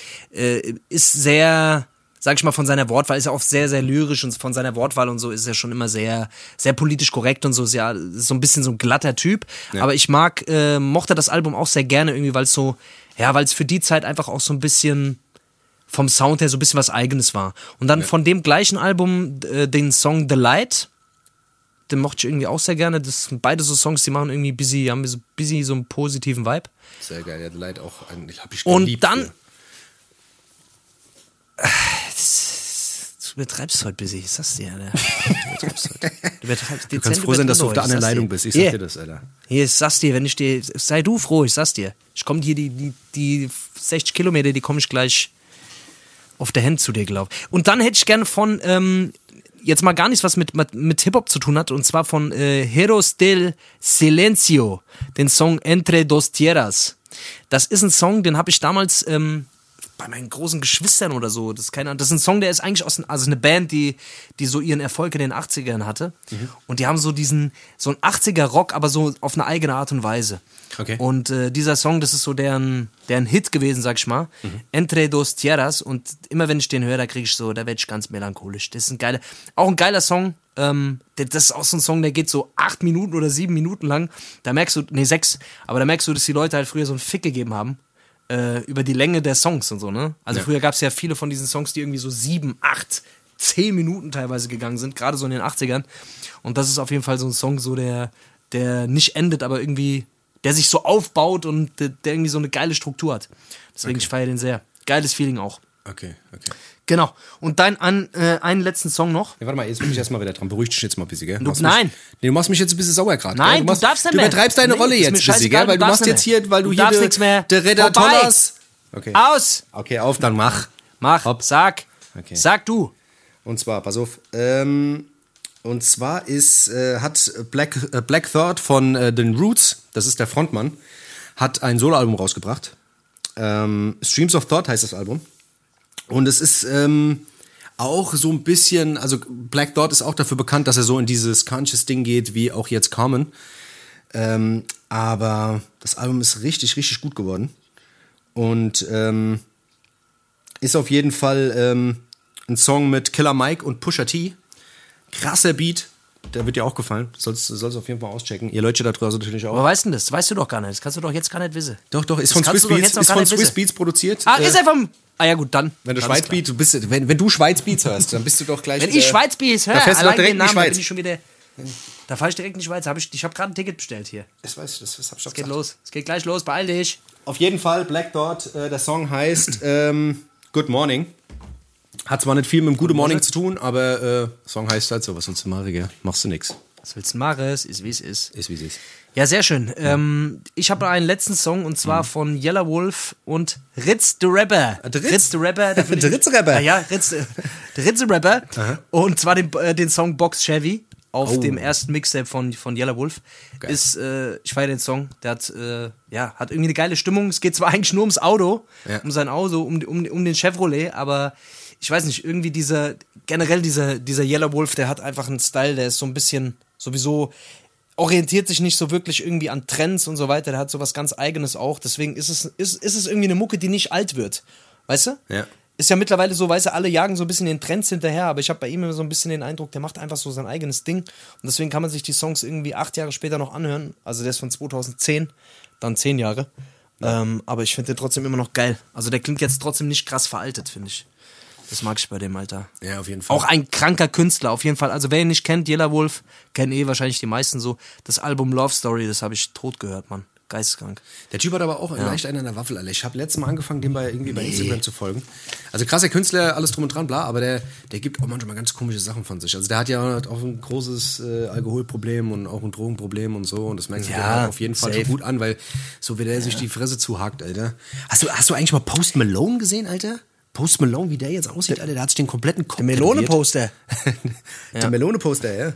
ist sehr, sag ich mal, von seiner Wortwahl, ist ja oft sehr, sehr lyrisch und von seiner Wortwahl und so ist er schon immer sehr, sehr politisch korrekt und so, ist ja so ein bisschen so ein glatter Typ. Aber ich mag, äh, mochte das Album auch sehr gerne irgendwie, weil es so, ja, weil es für die Zeit einfach auch so ein bisschen vom Sound her so ein bisschen was Eigenes war. Und dann von dem gleichen Album äh, den Song The Light, den mochte ich irgendwie auch sehr gerne. Das sind beide so Songs, die machen irgendwie busy, haben so busy so einen positiven Vibe. Sehr geil, der hat Light auch, ein- hab ich Und geliebt dann. früher. Du übertreibst heute busy, ich sag's dir, Alter. Du heute. Du, übertreibst, Du kannst froh sein, dass du auf der anderen Leitung bist. Ich sag dir das, Alter. Hier, ich sag's dir, wenn ich dir. Sei du froh, ich sag's dir. Ich komme hier die, die, die 60 Kilometer, die komme ich gleich auf der Hand zu dir, glaub. Und dann hätte ich gerne von, ähm, jetzt mal gar nichts, was mit, mit, mit Hip-Hop zu tun hat, und zwar von äh, Heros del Silencio, den Song Entre dos Tierras. Das ist ein Song, den habe ich damals ähm, bei meinen großen Geschwistern oder so. Das ist, keine, Ahnung, das ist ein Song, der ist eigentlich aus, also eine Band, die, die so ihren Erfolg in den 80ern hatte. Und die haben so diesen, so ein 80er-Rock, aber so auf eine eigene Art und Weise. Okay. Und äh, dieser Song, das ist so deren, deren Hit gewesen, sag ich mal. Entre dos Tierras. Und immer wenn ich den höre, da kriege ich so, da werde ich ganz melancholisch. Das ist ein geiler, auch ein geiler Song. Ähm, das ist auch so ein Song, der geht so acht Minuten oder sieben Minuten lang. Da merkst du, nee, sechs, aber da merkst du, dass die Leute halt früher so einen Fick gegeben haben. Äh, über die Länge der Songs und so, ne? Also Ja. früher gab es ja viele von diesen Songs, die irgendwie so sieben, acht, zehn Minuten teilweise gegangen sind, gerade so in den 80ern. Und das ist auf jeden Fall so ein Song, so der, der nicht endet, aber irgendwie, der sich so aufbaut und der, der irgendwie so eine geile Struktur hat. Deswegen, ich feiere den sehr. Geiles Feeling auch. Okay, okay. Genau. Und dein an, äh, einen letzten Song noch. Ja, warte mal, jetzt bin ich erstmal wieder dran. Beruhig dich jetzt mal ein bisschen, gell? Du- nein. Mich, nee, du machst mich jetzt ein bisschen sauer gerade. Nein, du machst, darfst nicht Du mehr. übertreibst deine Nee, Rolle jetzt ein bisschen, gell? Weil du du machst jetzt hier, weil du, Du hier darfst nichts mehr. der Redder. Thomas. Okay. Aus! Okay, auf, dann mach. Mach, Hopp. sag. Okay. Sag du. Und zwar, pass auf. Ähm, und zwar ist, äh, hat Black, äh, Black Third von äh, den Roots, das ist der Frontmann, hat ein Soloalbum rausgebracht. Ähm, Streams of Thought heißt das Album. Und es ist ähm, auch so ein bisschen, also Black Thought ist auch dafür bekannt, dass er so in dieses Conscious Ding geht, wie auch jetzt Carmen. Ähm, aber das Album ist richtig, richtig gut geworden. Und ähm, ist auf jeden Fall ähm, ein Song mit Killer Mike und Pusha T. Krasser Beat. Der wird dir auch gefallen. Sollst du sollst auf jeden Fall auschecken. Ihr Leute da draußen natürlich auch. Aber weißt du das? Weißt du doch gar nicht. Das kannst du doch jetzt gar nicht wissen. Doch, doch, ist Das von Swiss Beats, ist von Swiss. Beats produziert. Ah, Äh, ist er vom. Ah ja, gut, dann. wenn du Dann Schweiz. Beats, du bist, wenn, wenn du Schweiz Beats hörst, dann bist du doch gleich. Wenn ich äh, Schweiz Beats höre, da fährst du doch direkt in die Schweiz. bin ich schon wieder. Da fahre ich direkt in die Schweiz. Hab ich ich habe gerade ein Ticket bestellt hier. Das weiß ich, das, das hab ich Es geht gesagt. los. Es geht gleich los. Beeil dich. Auf jeden Fall, Black Dot, äh, der Song heißt ähm, Good Morning. Hat zwar nicht viel mit dem Good Morning zu tun, aber äh, Song heißt halt so, was sollst du machen, gell? Machst du nix. Was willst du machen? Ist wie es ist. Ist wie es ist. Ja, sehr schön. Ähm, ich habe einen letzten Song und zwar von Yellow Wolf und Ritz the Rapper. Ah, der Ritz? the Rapper. der Ritz Rapper. Ja, ja, Ritz, Ritz the Rapper. Und zwar den, äh, den Song Box Chevy auf Oh. dem ersten Mixtape von, von Yellow Wolf. Geil. Ist, äh, ich feiere den Song. Der hat, äh, ja, hat irgendwie eine geile Stimmung. Es geht zwar eigentlich nur ums Auto, Ja. um sein Auto, um, um, um den Chevrolet, aber ich weiß nicht, irgendwie dieser, generell dieser, dieser Yellow Wolf, der hat einfach einen Style, der ist so ein bisschen sowieso orientiert sich nicht so wirklich irgendwie an Trends und so weiter. Der hat so was ganz Eigenes auch. Deswegen ist es, ist, ist es irgendwie eine Mucke, die nicht alt wird. Weißt du? Ja. ist ja mittlerweile so, weißt du, alle jagen so ein bisschen den Trends hinterher, aber ich habe bei ihm immer so ein bisschen den Eindruck, der macht einfach so sein eigenes Ding. Und deswegen kann man sich die Songs irgendwie acht Jahre später noch anhören. Also der ist von 2010, dann zehn Jahre. Ähm, aber ich finde den trotzdem immer noch geil. Also der klingt jetzt trotzdem nicht krass veraltet, finde ich. Das mag ich bei dem, Alter. Ja, auf jeden Fall. Auch ein kranker Künstler, auf jeden Fall. Also wer ihn nicht kennt, Yellow Wolf, kennen eh wahrscheinlich die meisten so. Das Album Love Story, das habe ich tot gehört, Mann. Geisteskrank. Der Typ hat aber auch leicht einen an der Waffel, Alter. Ich habe letztes Mal angefangen, dem bei, irgendwie bei Instagram zu folgen. Also krasser Künstler, alles drum und dran, bla, aber der, der gibt auch manchmal ganz komische Sachen von sich. Also der hat ja auch ein großes äh, Alkoholproblem und auch ein Drogenproblem und so. Und das merkt sich Ja, ja, halt auf jeden Fall safe. schon gut an, weil so wie der sich die Fresse zuhakt, Alter. Hast du, hast du eigentlich mal Post Malone gesehen, Alter? Post Malone, wie der jetzt aussieht, Alter, der hat sich den kompletten Kopf Der Melone-Poster. Der Melone-Poster, ja.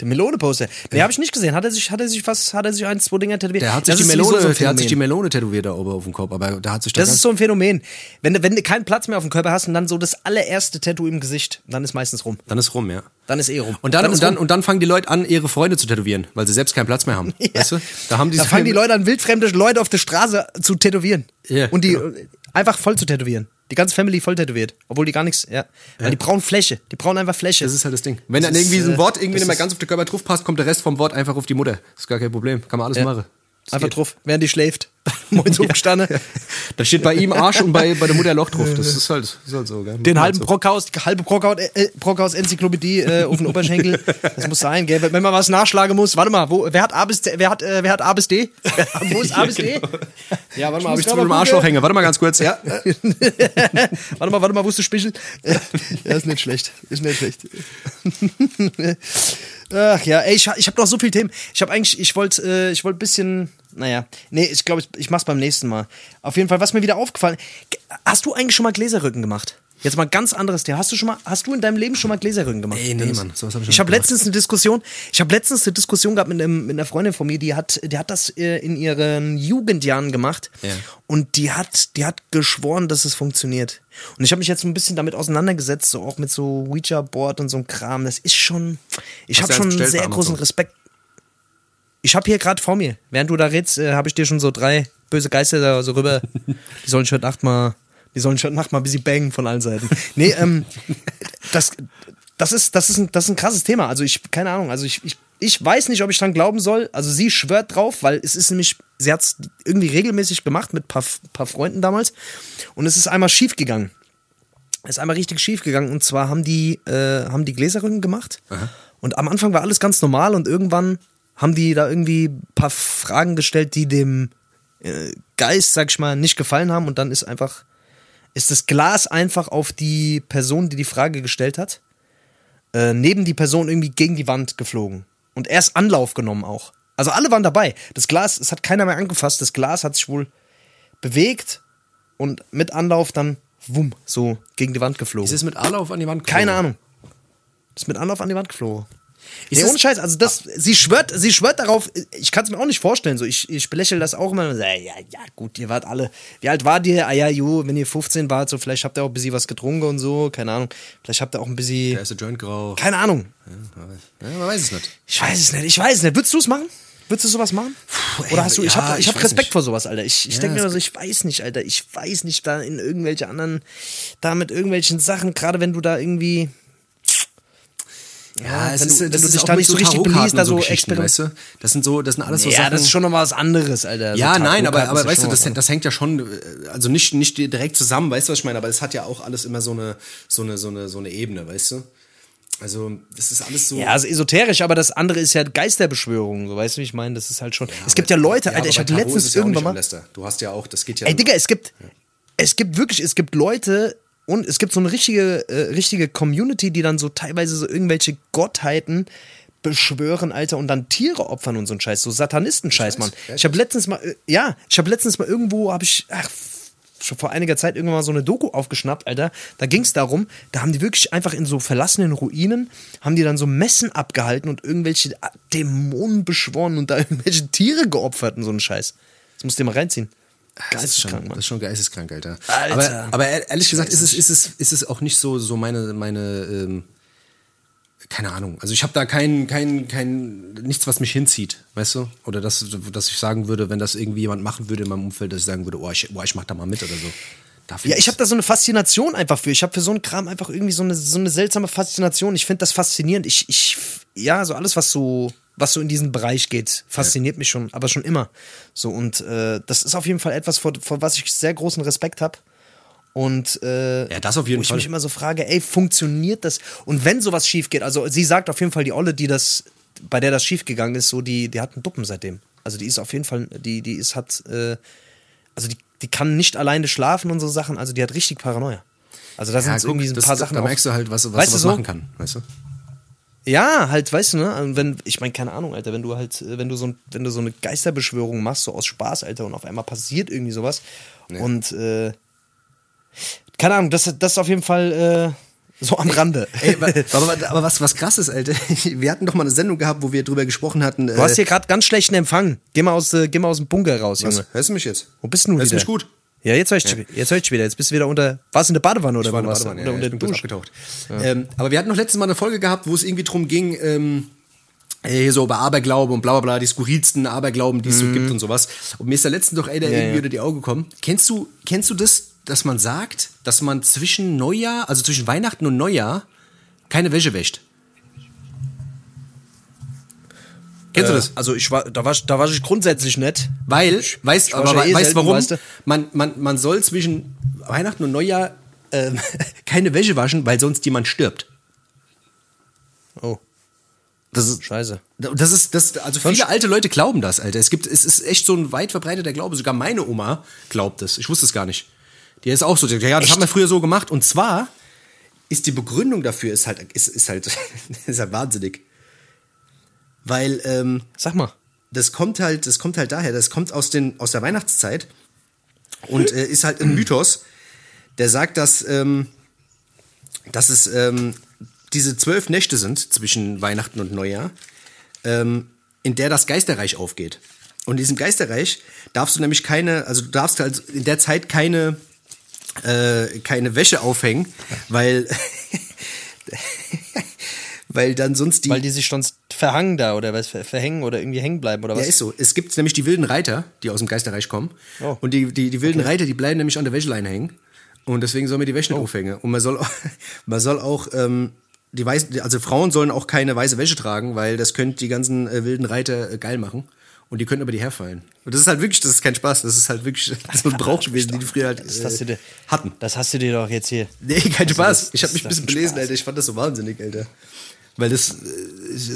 Der Melone-Poster. Nee, habe ich nicht gesehen. Hat er sich, hat er sich was, hat er sich ein, zwei Dinger tätowiert? Der hat sich, Das die Melone, so der hat sich die. Melone tätowiert da oben auf dem Kopf, aber da hat sich da Das ist so ein Phänomen. Wenn du, wenn du keinen Platz mehr auf dem Körper hast und dann so das allererste Tattoo im Gesicht, dann ist meistens rum. dann ist rum, ja. Dann ist eh rum. Und dann, ist und, dann, rum. und dann fangen die Leute an, ihre Freunde zu tätowieren, weil sie selbst keinen Platz mehr haben. Weißt du? Da haben die da so- fangen die Leute an, wildfremde Leute auf der Straße zu tätowieren. Ja, und die genau. einfach voll zu tätowieren. Die ganze Family voll tätowiert. Obwohl die gar nichts, ja. Weil die brauchen Fläche. Die brauchen einfach Fläche. Das ist halt das Ding. Wenn dann Das irgendwie ist, so ein äh, Wort irgendwie nicht mehr ganz auf den Körper drauf passt, kommt der Rest vom Wort einfach auf die Mutter. Das ist gar kein Problem. Kann man alles Ja. machen. Das einfach geht. drauf, während die schläft. Moin so gestanden. Da steht bei ihm Arsch und bei, bei der Mutter Loch drauf. Das ist halt, das ist halt so, gell? Den halben so. Brockhaus, halbe Brockhaus, äh, Brockhaus Enzyklopädie äh, auf den Oberschenkel. Das muss sein, gell? Wenn man was nachschlagen muss. Warte mal, wo, wer hat A bis D? Wer hat, äh, wer hat A bis D? wo ist A bis D? Ja, warte mal, Habe ich zu dem Arschloch hängen. Warte mal ganz kurz. Ja. Warte mal, warte mal, wo ist der Spichel? ja, ist nicht schlecht. Ist nicht schlecht. Ach ja, ey, ich, ich habe noch so viele Themen. Ich habe eigentlich, ich wollte, äh, ich wollte ein bisschen, naja, nee, ich glaube, ich, ich mach's beim nächsten Mal. Auf jeden Fall, was mir wieder aufgefallen, hast du eigentlich schon mal Gläserrücken gemacht? Jetzt mal ganz anderes Thema. Hast du schon mal, hast du in deinem Leben schon mal Gläserrücken gemacht? Ey, nee, Dennis? Mann, sowas hab ich Ich habe letztens eine Diskussion, ich habe letztens eine Diskussion gehabt mit, einem, mit einer Freundin von mir, die hat, die hat das äh, in ihren Jugendjahren gemacht Ja. und die hat, die hat geschworen, dass es funktioniert. Und ich habe mich jetzt ein bisschen damit auseinandergesetzt, so auch mit so Ouija-Board und so einem Kram. Das ist schon, ich habe schon einen sehr großen? Respekt. Ich habe hier gerade vor mir, während du da redest, äh, habe ich dir schon so drei böse Geister da so rüber. Die sollen heute Nacht mal, die sollen heute Nacht mal ein bisschen bangen von allen Seiten. Nee, ähm, das, das ist, das ist ein, das ist ein krasses Thema. Also ich, keine Ahnung, also ich, ich, ich weiß nicht, ob ich dran glauben soll. Also sie schwört drauf, weil es ist nämlich, sie hat es irgendwie regelmäßig gemacht mit ein paar, paar Freunden damals. Und es ist einmal schief gegangen. Es ist einmal richtig schief gegangen. Und zwar haben die, äh, haben die Gläserrücken gemacht. Und am Anfang war alles ganz normal und irgendwann haben die da irgendwie ein paar Fragen gestellt, die dem äh, Geist, sag ich mal, nicht gefallen haben. Und dann ist einfach, ist das Glas einfach auf die Person, die die Frage gestellt hat, äh, neben die Person irgendwie gegen die Wand geflogen. Und erst Anlauf genommen auch. Also alle waren dabei. Das Glas, es hat keiner mehr angefasst. Das Glas hat sich wohl bewegt und mit Anlauf dann, wumm, so gegen die Wand geflogen. Ist es mit Anlauf an die Wand Keine geflogen? Ahnung. Ist mit Anlauf an die Wand geflogen. Ist nee, ohne Scheiß, also das, sie schwört, sie schwört darauf, ich kann es mir auch nicht vorstellen, so, ich, ich belächle das auch immer, ja, ja, gut, ihr wart alle, wie alt wart ihr? Ah ja, jo, wenn ihr 15 wart, so, vielleicht habt ihr auch ein bisschen was getrunken und so, keine Ahnung, vielleicht habt ihr auch ein bisschen, Der ist der Joint grau. keine Ahnung, Ja, man weiß es nicht. ich weiß es nicht, ich weiß es nicht, würdest du es machen? Würdest du sowas machen? Oder hast du, ich ja, habe ich hab Respekt nicht. vor sowas, Alter. Ich, ich Ja, denke mir so, ich weiß nicht, Alter. Ich weiß nicht, da in irgendwelche anderen, da mit irgendwelchen Sachen, gerade wenn du da irgendwie, Ja, es wenn ist, du- wenn das du ist dich auch da mit nicht so richtig beliest, da und so Geschichten, experiment- weißt du? Das sind so, das sind alles so ja, Sachen. das ist schon noch was anderes, Alter. ja, So nein, aber, aber ja weißt du, das, das hängt ja schon, äh, also nicht, nicht direkt zusammen, weißt du, was ich meine, aber es hat ja auch alles immer so eine, so eine, so eine, so eine Ebene, weißt du? Also, das ist alles so. Ja, also esoterisch, aber das andere ist ja Geisterbeschwörung, so weißt du, wie ich meine? Das ist halt schon. es gibt ja Leute, Alter, ich habe ist letztens ja irgendwann mal. Du hast ja auch, das geht ja. Ey, Digga, es gibt, es gibt wirklich, es gibt Leute und es gibt so eine richtige, äh, richtige Community, die dann so teilweise so irgendwelche Gottheiten beschwören, Alter, und dann Tiere opfern und so ein Scheiß, so Satanisten-Scheiß, Mann. Ich habe letztens mal, äh, ja, ich habe letztens mal irgendwo, habe ich, ach, schon vor einiger Zeit irgendwann mal so eine Doku aufgeschnappt, Alter. Da ging es darum, da haben die wirklich einfach in so verlassenen Ruinen, haben die dann so Messen abgehalten und irgendwelche Dämonen beschworen und da irgendwelche Tiere geopfert und so ein Scheiß. Das musst du dir mal reinziehen. Das ist, schon, Geisteskrank, das ist schon geisteskrank, Alter. Alter. Aber, aber ehrlich Ich gesagt ist es, ist, es, ist es auch nicht so, so meine, meine ähm, keine Ahnung. Also ich habe da kein, kein, kein, nichts, was mich hinzieht, weißt du? Oder dass, dass ich sagen würde, wenn das irgendwie jemand machen würde in meinem Umfeld, dass ich sagen würde, oh, ich, oh, ich mach da mal mit oder so. Dafür Ja, ich habe da so eine Faszination einfach für. Ich habe für so einen Kram einfach irgendwie so eine, so eine seltsame Faszination. Ich finde das faszinierend. Ich, ich, ja, so alles, was so, was so in diesen Bereich geht, fasziniert mich schon, aber schon immer. So, und äh, das ist auf jeden Fall etwas, vor, vor was ich sehr großen Respekt habe. Und äh, Ja, das auf jeden wo ich Fall. mich immer so frage, ey, funktioniert das? Und wenn sowas schief geht, also sie sagt auf jeden Fall, die Olle, die das, bei der das schief gegangen ist, so, die, die hat einen Duppen seitdem. Also die ist auf jeden Fall, die, die ist, hat, äh, also die, die kann nicht alleine schlafen und so Sachen, also die hat richtig Paranoia. Also da Ja, sind irgendwie so ein das, paar da, Sachen. da merkst du halt, was, was Weißt du was so? machen kann, weißt du? Ja, halt, weißt du, ne? Und Wenn, ich meine, keine Ahnung, Alter, wenn du halt, äh, wenn du so, ein- wenn du so eine Geisterbeschwörung machst, so aus Spaß, Alter, und auf einmal passiert irgendwie sowas. Und äh, keine Ahnung, das, das ist auf jeden Fall äh, so am Rande. Ey, aber, aber was, was krass ist, Alter, wir hatten doch mal eine Sendung gehabt, wo wir drüber gesprochen hatten. Du hast hier gerade ganz schlechten Empfang. Geh mal aus, äh, geh mal aus dem Bunker raus, Junge. Hörst du mich jetzt? Wo bist du nun Hörst du wieder? mich gut? Ja, jetzt höre ich, dich- jetzt hör ich wieder. Jetzt bist du wieder unter. Warst du in der Badewanne oder Ich war in der? Badewanne, Oder ja, unter ich bin abgetaucht. Ähm, aber wir hatten noch letztes Mal eine Folge gehabt, wo es irgendwie drum ging, ähm, äh, hier so über Aberglaube und bla bla bla, die skurrilsten Aberglauben, die es so gibt und sowas. Und mir ist der letzten doch ey, Mhm. Ja, irgendwie ja. unter die Augen gekommen. Kennst du, kennst du das, dass man sagt, dass man zwischen Neujahr, also zwischen Weihnachten und Neujahr, keine Wäsche wäscht? Kennst du das? Also ich war, da war, da war ich grundsätzlich nett. Weil, weißt, ich war aber eh weißt selten, warum? weißt du? man, man, man soll zwischen Weihnachten und Neujahr ähm, keine Wäsche waschen, weil sonst jemand stirbt. Oh, Das ist, scheiße. das ist, das, also viele alte Leute glauben das, Alter. Es gibt, es ist echt so ein weit verbreiteter Glaube. Sogar meine Oma glaubt es. Ich wusste es gar nicht. Die ist auch so, ja, das Echt? haben wir früher so gemacht. Und zwar ist die Begründung dafür ist halt, ist, ist halt, ist halt wahnsinnig. Weil, ähm, Sag mal. das kommt halt, das kommt halt daher, das kommt aus, den, aus der Weihnachtszeit und äh, ist halt ein Mythos, der sagt, dass, ähm, dass es ähm, diese zwölf Nächte sind zwischen Weihnachten und Neujahr, ähm, in der das Geisterreich aufgeht. Und in diesem Geisterreich darfst du nämlich keine, also du darfst halt in der Zeit keine, äh, keine Wäsche aufhängen, weil, weil dann sonst die, Weil die sich sonst verhangen da oder was ver- verhängen oder irgendwie hängen bleiben oder was? Ja, ist so. Es gibt nämlich die wilden Reiter, die aus dem Geisterreich kommen. Oh. Und die, die, die wilden Reiter, die bleiben nämlich an der Wäscheleine hängen. Und deswegen soll man die Wäsche nicht aufhängen. Und man soll auch, man soll auch ähm, die weiß, also Frauen sollen auch keine weiße Wäsche tragen, weil das könnte die ganzen äh, wilden Reiter äh, geil machen. Und die könnten über die herfallen. Und das ist halt wirklich, das ist kein Spaß. Das ist halt wirklich so ein Brauch gewesen, den die früher halt Das hast, du äh, dir, hatten. das hast du dir doch jetzt hier. Nee, kein Spaß. das- ich habe mich ein bisschen belesen, Spaß. Alter. Ich fand das so wahnsinnig, Alter. Weil das, äh,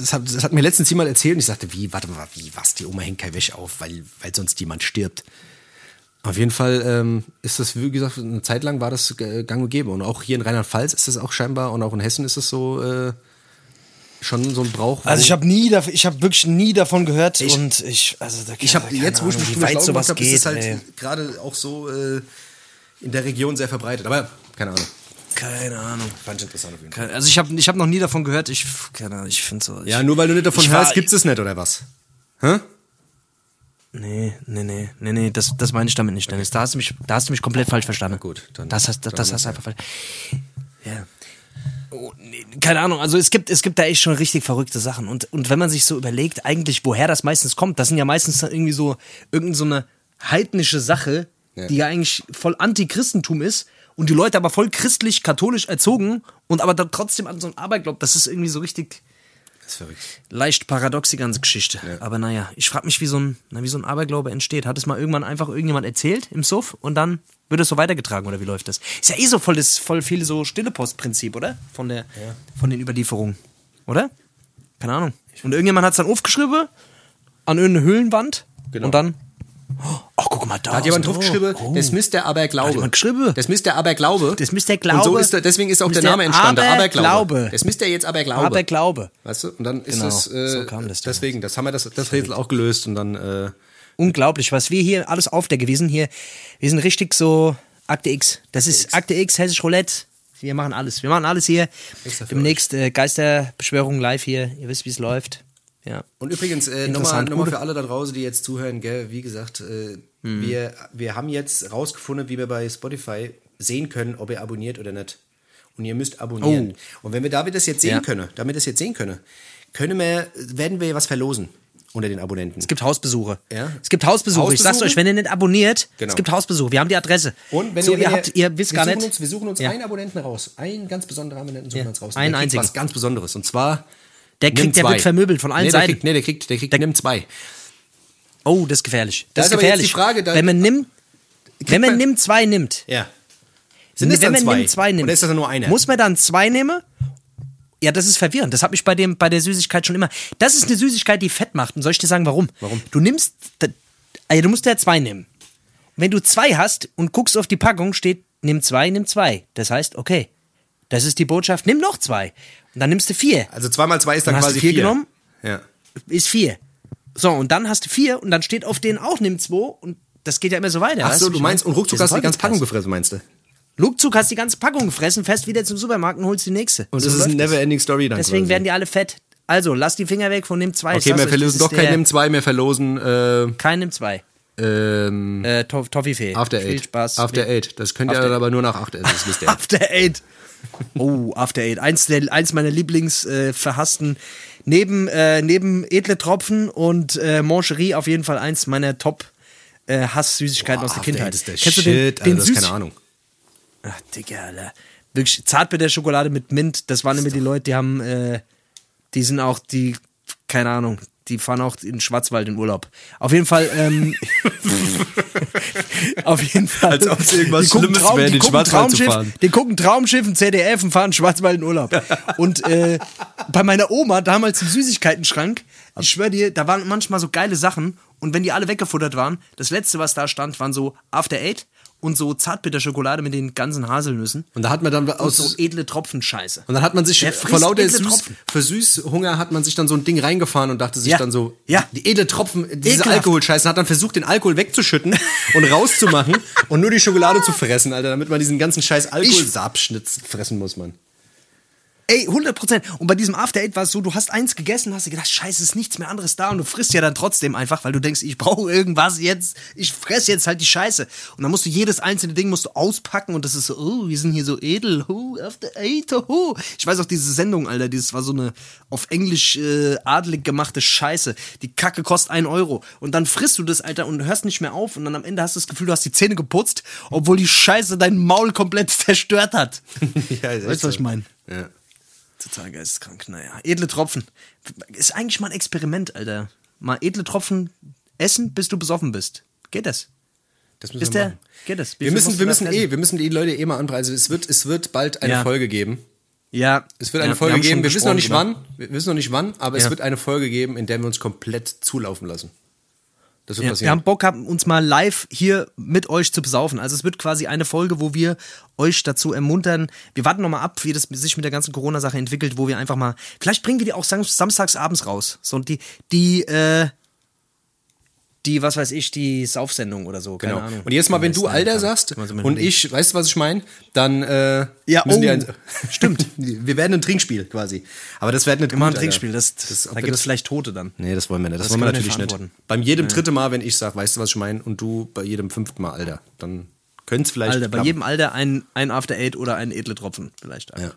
das, hat, das hat mir letztens jemand erzählt und ich sagte, wie, warte mal, wie, was, die Oma hängt keine Wäsche auf, weil, weil sonst jemand stirbt. Auf jeden Fall ähm, ist das, wie gesagt, eine Zeit lang war das äh, gang und gäbe. Und auch hier in Rheinland-Pfalz ist das auch scheinbar und auch in Hessen ist das so äh, schon so ein Brauch. Also ich habe nie, ich habe wirklich nie davon gehört Ich- und ich, also da, ich habe jetzt, wo ich mich weit sowas ist geht, es halt gerade auch so äh, in der Region sehr verbreitet. Aber keine Ahnung. Keine Ahnung. Fand ich interessant auf jeden Fall. Keine- Also ich habe ich hab noch nie davon gehört. Ich, keine Ahnung, ich finde so. Ich, Ja, nur weil du nicht davon hörst, gibt's es nicht, oder was? Hä? Nee, nee, nee, nee, nee, das, das meine ich damit nicht, Dennis. Da hast du mich, da hast du mich komplett falsch verstanden. gut, dann- das hast, das, das hast du einfach falsch. Ja. Oh, nee, keine Ahnung, also es gibt, es gibt da echt schon richtig verrückte Sachen. Und, und wenn man sich so überlegt, eigentlich, woher das meistens kommt, das sind ja meistens dann irgendwie so, irgend so eine heidnische Sache, Ja. die ja eigentlich voll Antichristentum ist und die Leute aber voll christlich, katholisch erzogen und aber dann trotzdem an so einen Aberglaub, das ist irgendwie so richtig, Das leicht paradox die ganze Geschichte. Aber naja, ich frage mich, wie so, ein, na, wie so ein Aberglaube entsteht. Hat es mal irgendwann einfach irgendjemand erzählt im Suff und dann wird es so weitergetragen oder wie läuft das? Ist ja eh so voll, das, voll viel so stille Postprinzip, oder? Von, der, von den Überlieferungen. Oder? Keine Ahnung. Und irgendjemand hat es dann aufgeschrieben an irgendeine Höhlenwand Genau. und dann. Oh, guck mal da. Da hat jemand oh, draufgeschrieben, oh. das müsste der Aberglaube. Hat jemand geschrieben? Das müsste der Aberglaube. Das müsste der Und so Glaube. ist der, deswegen ist auch Das der Name entstanden, der Aberglaube. Das müsste jetzt Aberglaube. Aberglaube. Weißt du? Und dann ist Genau, es, äh, so kam das deswegen, das haben wir das, das Rätsel auch gelöst und dann, äh, Unglaublich, was wir hier alles aufdecken. Wir sind hier, wir sind richtig so Akte X. Das ist Akte X, Hessisch Roulette. Wir machen alles. Wir machen alles hier. Demnächst äh, Geisterbeschwörung live hier. Ihr wisst, wie es läuft. Ja. Und übrigens, äh, nochmal Interessant. noch mal Gute- für alle da draußen, die jetzt zuhören, gell, wie gesagt, äh, Hm. wir, wir haben jetzt rausgefunden, wie wir bei Spotify sehen können, ob ihr abonniert oder nicht. Und ihr müsst abonnieren. Und wenn wir damit das jetzt sehen Oh. Ja. können, damit das jetzt sehen können, können wir, werden wir was verlosen. unter den Abonnenten. Es gibt Hausbesuche. Ja. Es gibt Hausbesuche. Ich sag's Hausbesuche? euch, wenn ihr nicht abonniert, Genau. es gibt Hausbesuche. Wir haben die Adresse. Und wenn so, ihr, ihr habt, ihr wisst wir gar suchen nicht. Uns, wir suchen uns Ja. einen Abonnenten raus. Einen ganz besonderen Abonnenten suchen Ja. wir uns raus. Einen einzigen. was ganz Besonderes. Und zwar. Der nimm kriegt, der wird vermöbelt von allen nee, Seiten. Der kriegt, nee, der kriegt, der kriegt, nimm zwei. Oh, das ist gefährlich. Da Das ist ist gefährlich. Frage, wenn man nimmt, wenn man man- nimmt zwei nimmt, Ja. Sind wenn man zwei? nimmt zwei nimmt, Oder ist das nur einer? muss man dann zwei nehmen? Ja, das ist verwirrend. Das hat mich bei dem bei der Süßigkeit schon immer. Das ist eine Süßigkeit, die fett macht. Und soll ich dir sagen, warum? Warum? Du nimmst, also du musst ja zwei nehmen. Wenn du zwei hast und guckst auf die Packung, steht nimm zwei, nimm zwei. Das heißt, okay, das ist die Botschaft. Nimm noch zwei. Und dann nimmst du vier. Also zwei mal zwei ist dann Dann hast quasi du vier genommen? Ja. Ist vier. So, und dann hast du vier und dann steht auf denen auch nimm zwei und das geht ja immer so weiter. Ach so, du meinst, mein? und ruckzuck hast du die ganze Packung gefressen, meinst du? Ruckzuck hast du die ganze Packung gefressen, fährst wieder zum Supermarkt und holst die nächste. Und So das ist eine never-ending Story dann Deswegen quasi. werden die alle fett. Also, lass die Finger weg von dem zwei. Okay, wir verlosen doch kein Nimm 2, wir verlosen äh, Kein nimm zwei. ähm, Äh, Toff- Toffifee. After Viel Eight. Spaß. After Eight. Das könnt ihr aber nur nach 8 essen, das wisst ihr. After Eight. Oh, After Eight. Eins, der, eins meiner Lieblings äh. Neben, äh, neben edle Tropfen und äh, Mancherie auf jeden Fall eins meiner Top äh, Hass-Süßigkeiten aus der After Kindheit. Eight ist der Kennst du Shit, den, den das ist Süß keine Ahnung. Ach, Digga, Alter. Wirklich, Zartbitterschokolade mit Mint, das waren immer die Leute, die haben, äh, die sind auch, die, keine Ahnung, die fahren auch in den Schwarzwald in Urlaub. Auf jeden Fall, ähm, auf jeden Fall. Als ob es irgendwas Schlimmes wäre, die in den gucken Schwarzwald zu Traumschiff- fahren. Die gucken Traumschiff im ZDF und fahren Schwarzwald in Urlaub. Und äh, bei meiner Oma, damals im Süßigkeitenschrank, ich schwör dir, da waren manchmal so geile Sachen und wenn die alle weggefuttert waren, das letzte, was da stand, waren so After Eight und so Zartbitterschokolade mit den ganzen Haselnüssen. Und da hat man dann Und aus so edle Tropfen Scheiße. Und dann hat man sich vor lauter Süß, Tropfen. für Süßhunger hat man sich dann so ein Ding reingefahren und dachte sich Ja. dann so, Ja. die edle Tropfen, diese Ekelhaft. Alkoholscheiße, hat dann versucht, den Alkohol wegzuschütten und rauszumachen und nur die Schokolade zu fressen, Alter, damit man diesen ganzen scheiß Alkoholsabschnitz fressen muss, man. Ey, 100 Prozent. Und bei diesem After Eight war es so, du hast eins gegessen, hast dir gedacht, scheiße, ist nichts mehr anderes da und du frisst ja dann trotzdem einfach, weil du denkst, ich brauche irgendwas jetzt, ich fress jetzt halt die Scheiße. Und dann musst du jedes einzelne Ding musst du auspacken und das ist so, oh, wir sind hier so edel, oh, After Eight, oh. Ich weiß auch diese Sendung, Alter, dieses war so eine auf Englisch äh, adelig gemachte Scheiße. Die Kacke kostet ein Euro. Und dann frisst du das, Alter, und hörst nicht mehr auf und dann am Ende hast du das Gefühl, du hast die Zähne geputzt, obwohl die Scheiße dein Maul komplett zerstört hat. Ja, weißt du, was ich meine? Ja. Total geisteskrank, naja. Edle Tropfen. Ist eigentlich mal ein Experiment, Alter. Mal edle Tropfen essen, bis du besoffen bist. Geht das? Das müssen Ist wir der, machen. geht das? Wie Wir müssen, wir müssen eh, wir müssen die Leute eh mal anpreisen. Es wird, es wird bald eine Ja. Folge geben. Ja. Es wird eine ja, Folge haben geben. Wir wissen noch nicht gesprochen wann. Wir wissen noch nicht wann, aber es Ja. wird eine Folge geben, in der wir uns komplett zulaufen lassen. Das wird Ja, wir passieren. haben Bock, haben uns mal live hier mit euch zu besaufen. Also es wird quasi eine Folge, wo wir euch dazu ermuntern. Wir warten noch mal ab, wie das sich mit der ganzen Corona-Sache entwickelt, wo wir einfach mal. Vielleicht bringen wir die auch sam- samstags abends raus. So die, die, äh, die, was weiß ich, die Saufsendung oder so. Keine Genau. Ahnung. Und jedes Mal, wenn du Alter sagst so und ich, weißt du, was ich meine? Dann äh, Ja, müssen die oh, ein, stimmt. Wir werden ein Trinkspiel quasi. Aber das wird nicht machen ein Trinkspiel, das, Das- da gibt es vielleicht Tote dann. Nee, das wollen wir nicht. Das, Das wollen wir natürlich nicht. Beim jedem dritten Mal, wenn ich sage, weißt du, was ich meine, und du bei jedem fünften Mal, Alter, dann könnte es vielleicht Alter, bei jedem Alter ein, ein After Eight oder ein edle Tropfen vielleicht. ja.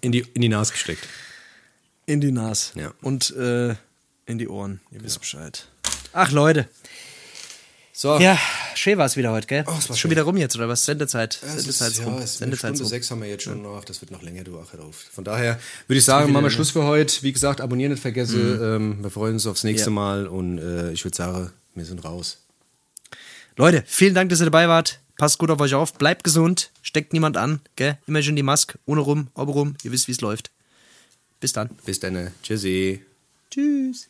in, die, in die Nase gesteckt. In die Nase. Ja. Und äh, in die Ohren. Ihr wisst Bescheid. Ach, Leute. So. Ja, schön war es wieder heute, gell? Oh, es war Schon schön. wieder rum jetzt, oder was? Sendezeit. Es ist, Sendezeit ja, rum. ist eine Sendezeit Stunde rum. sechs haben wir jetzt schon noch. Das wird noch länger, du Ache drauf. Von daher würde ich sagen, machen wir Schluss für heute. Wie gesagt, abonnieren nicht vergessen. Ähm, wir freuen uns aufs nächste Ja. Mal und äh, ich würde sagen, wir sind raus. Leute, vielen Dank, dass ihr dabei wart. Passt gut auf euch auf. Bleibt gesund. Steckt niemand an, gell? Immer schön die Maske. Ohne rum, ob rum. Ihr wisst, wie es läuft. Bis dann. Bis dann. Tschüssi. Tschüss.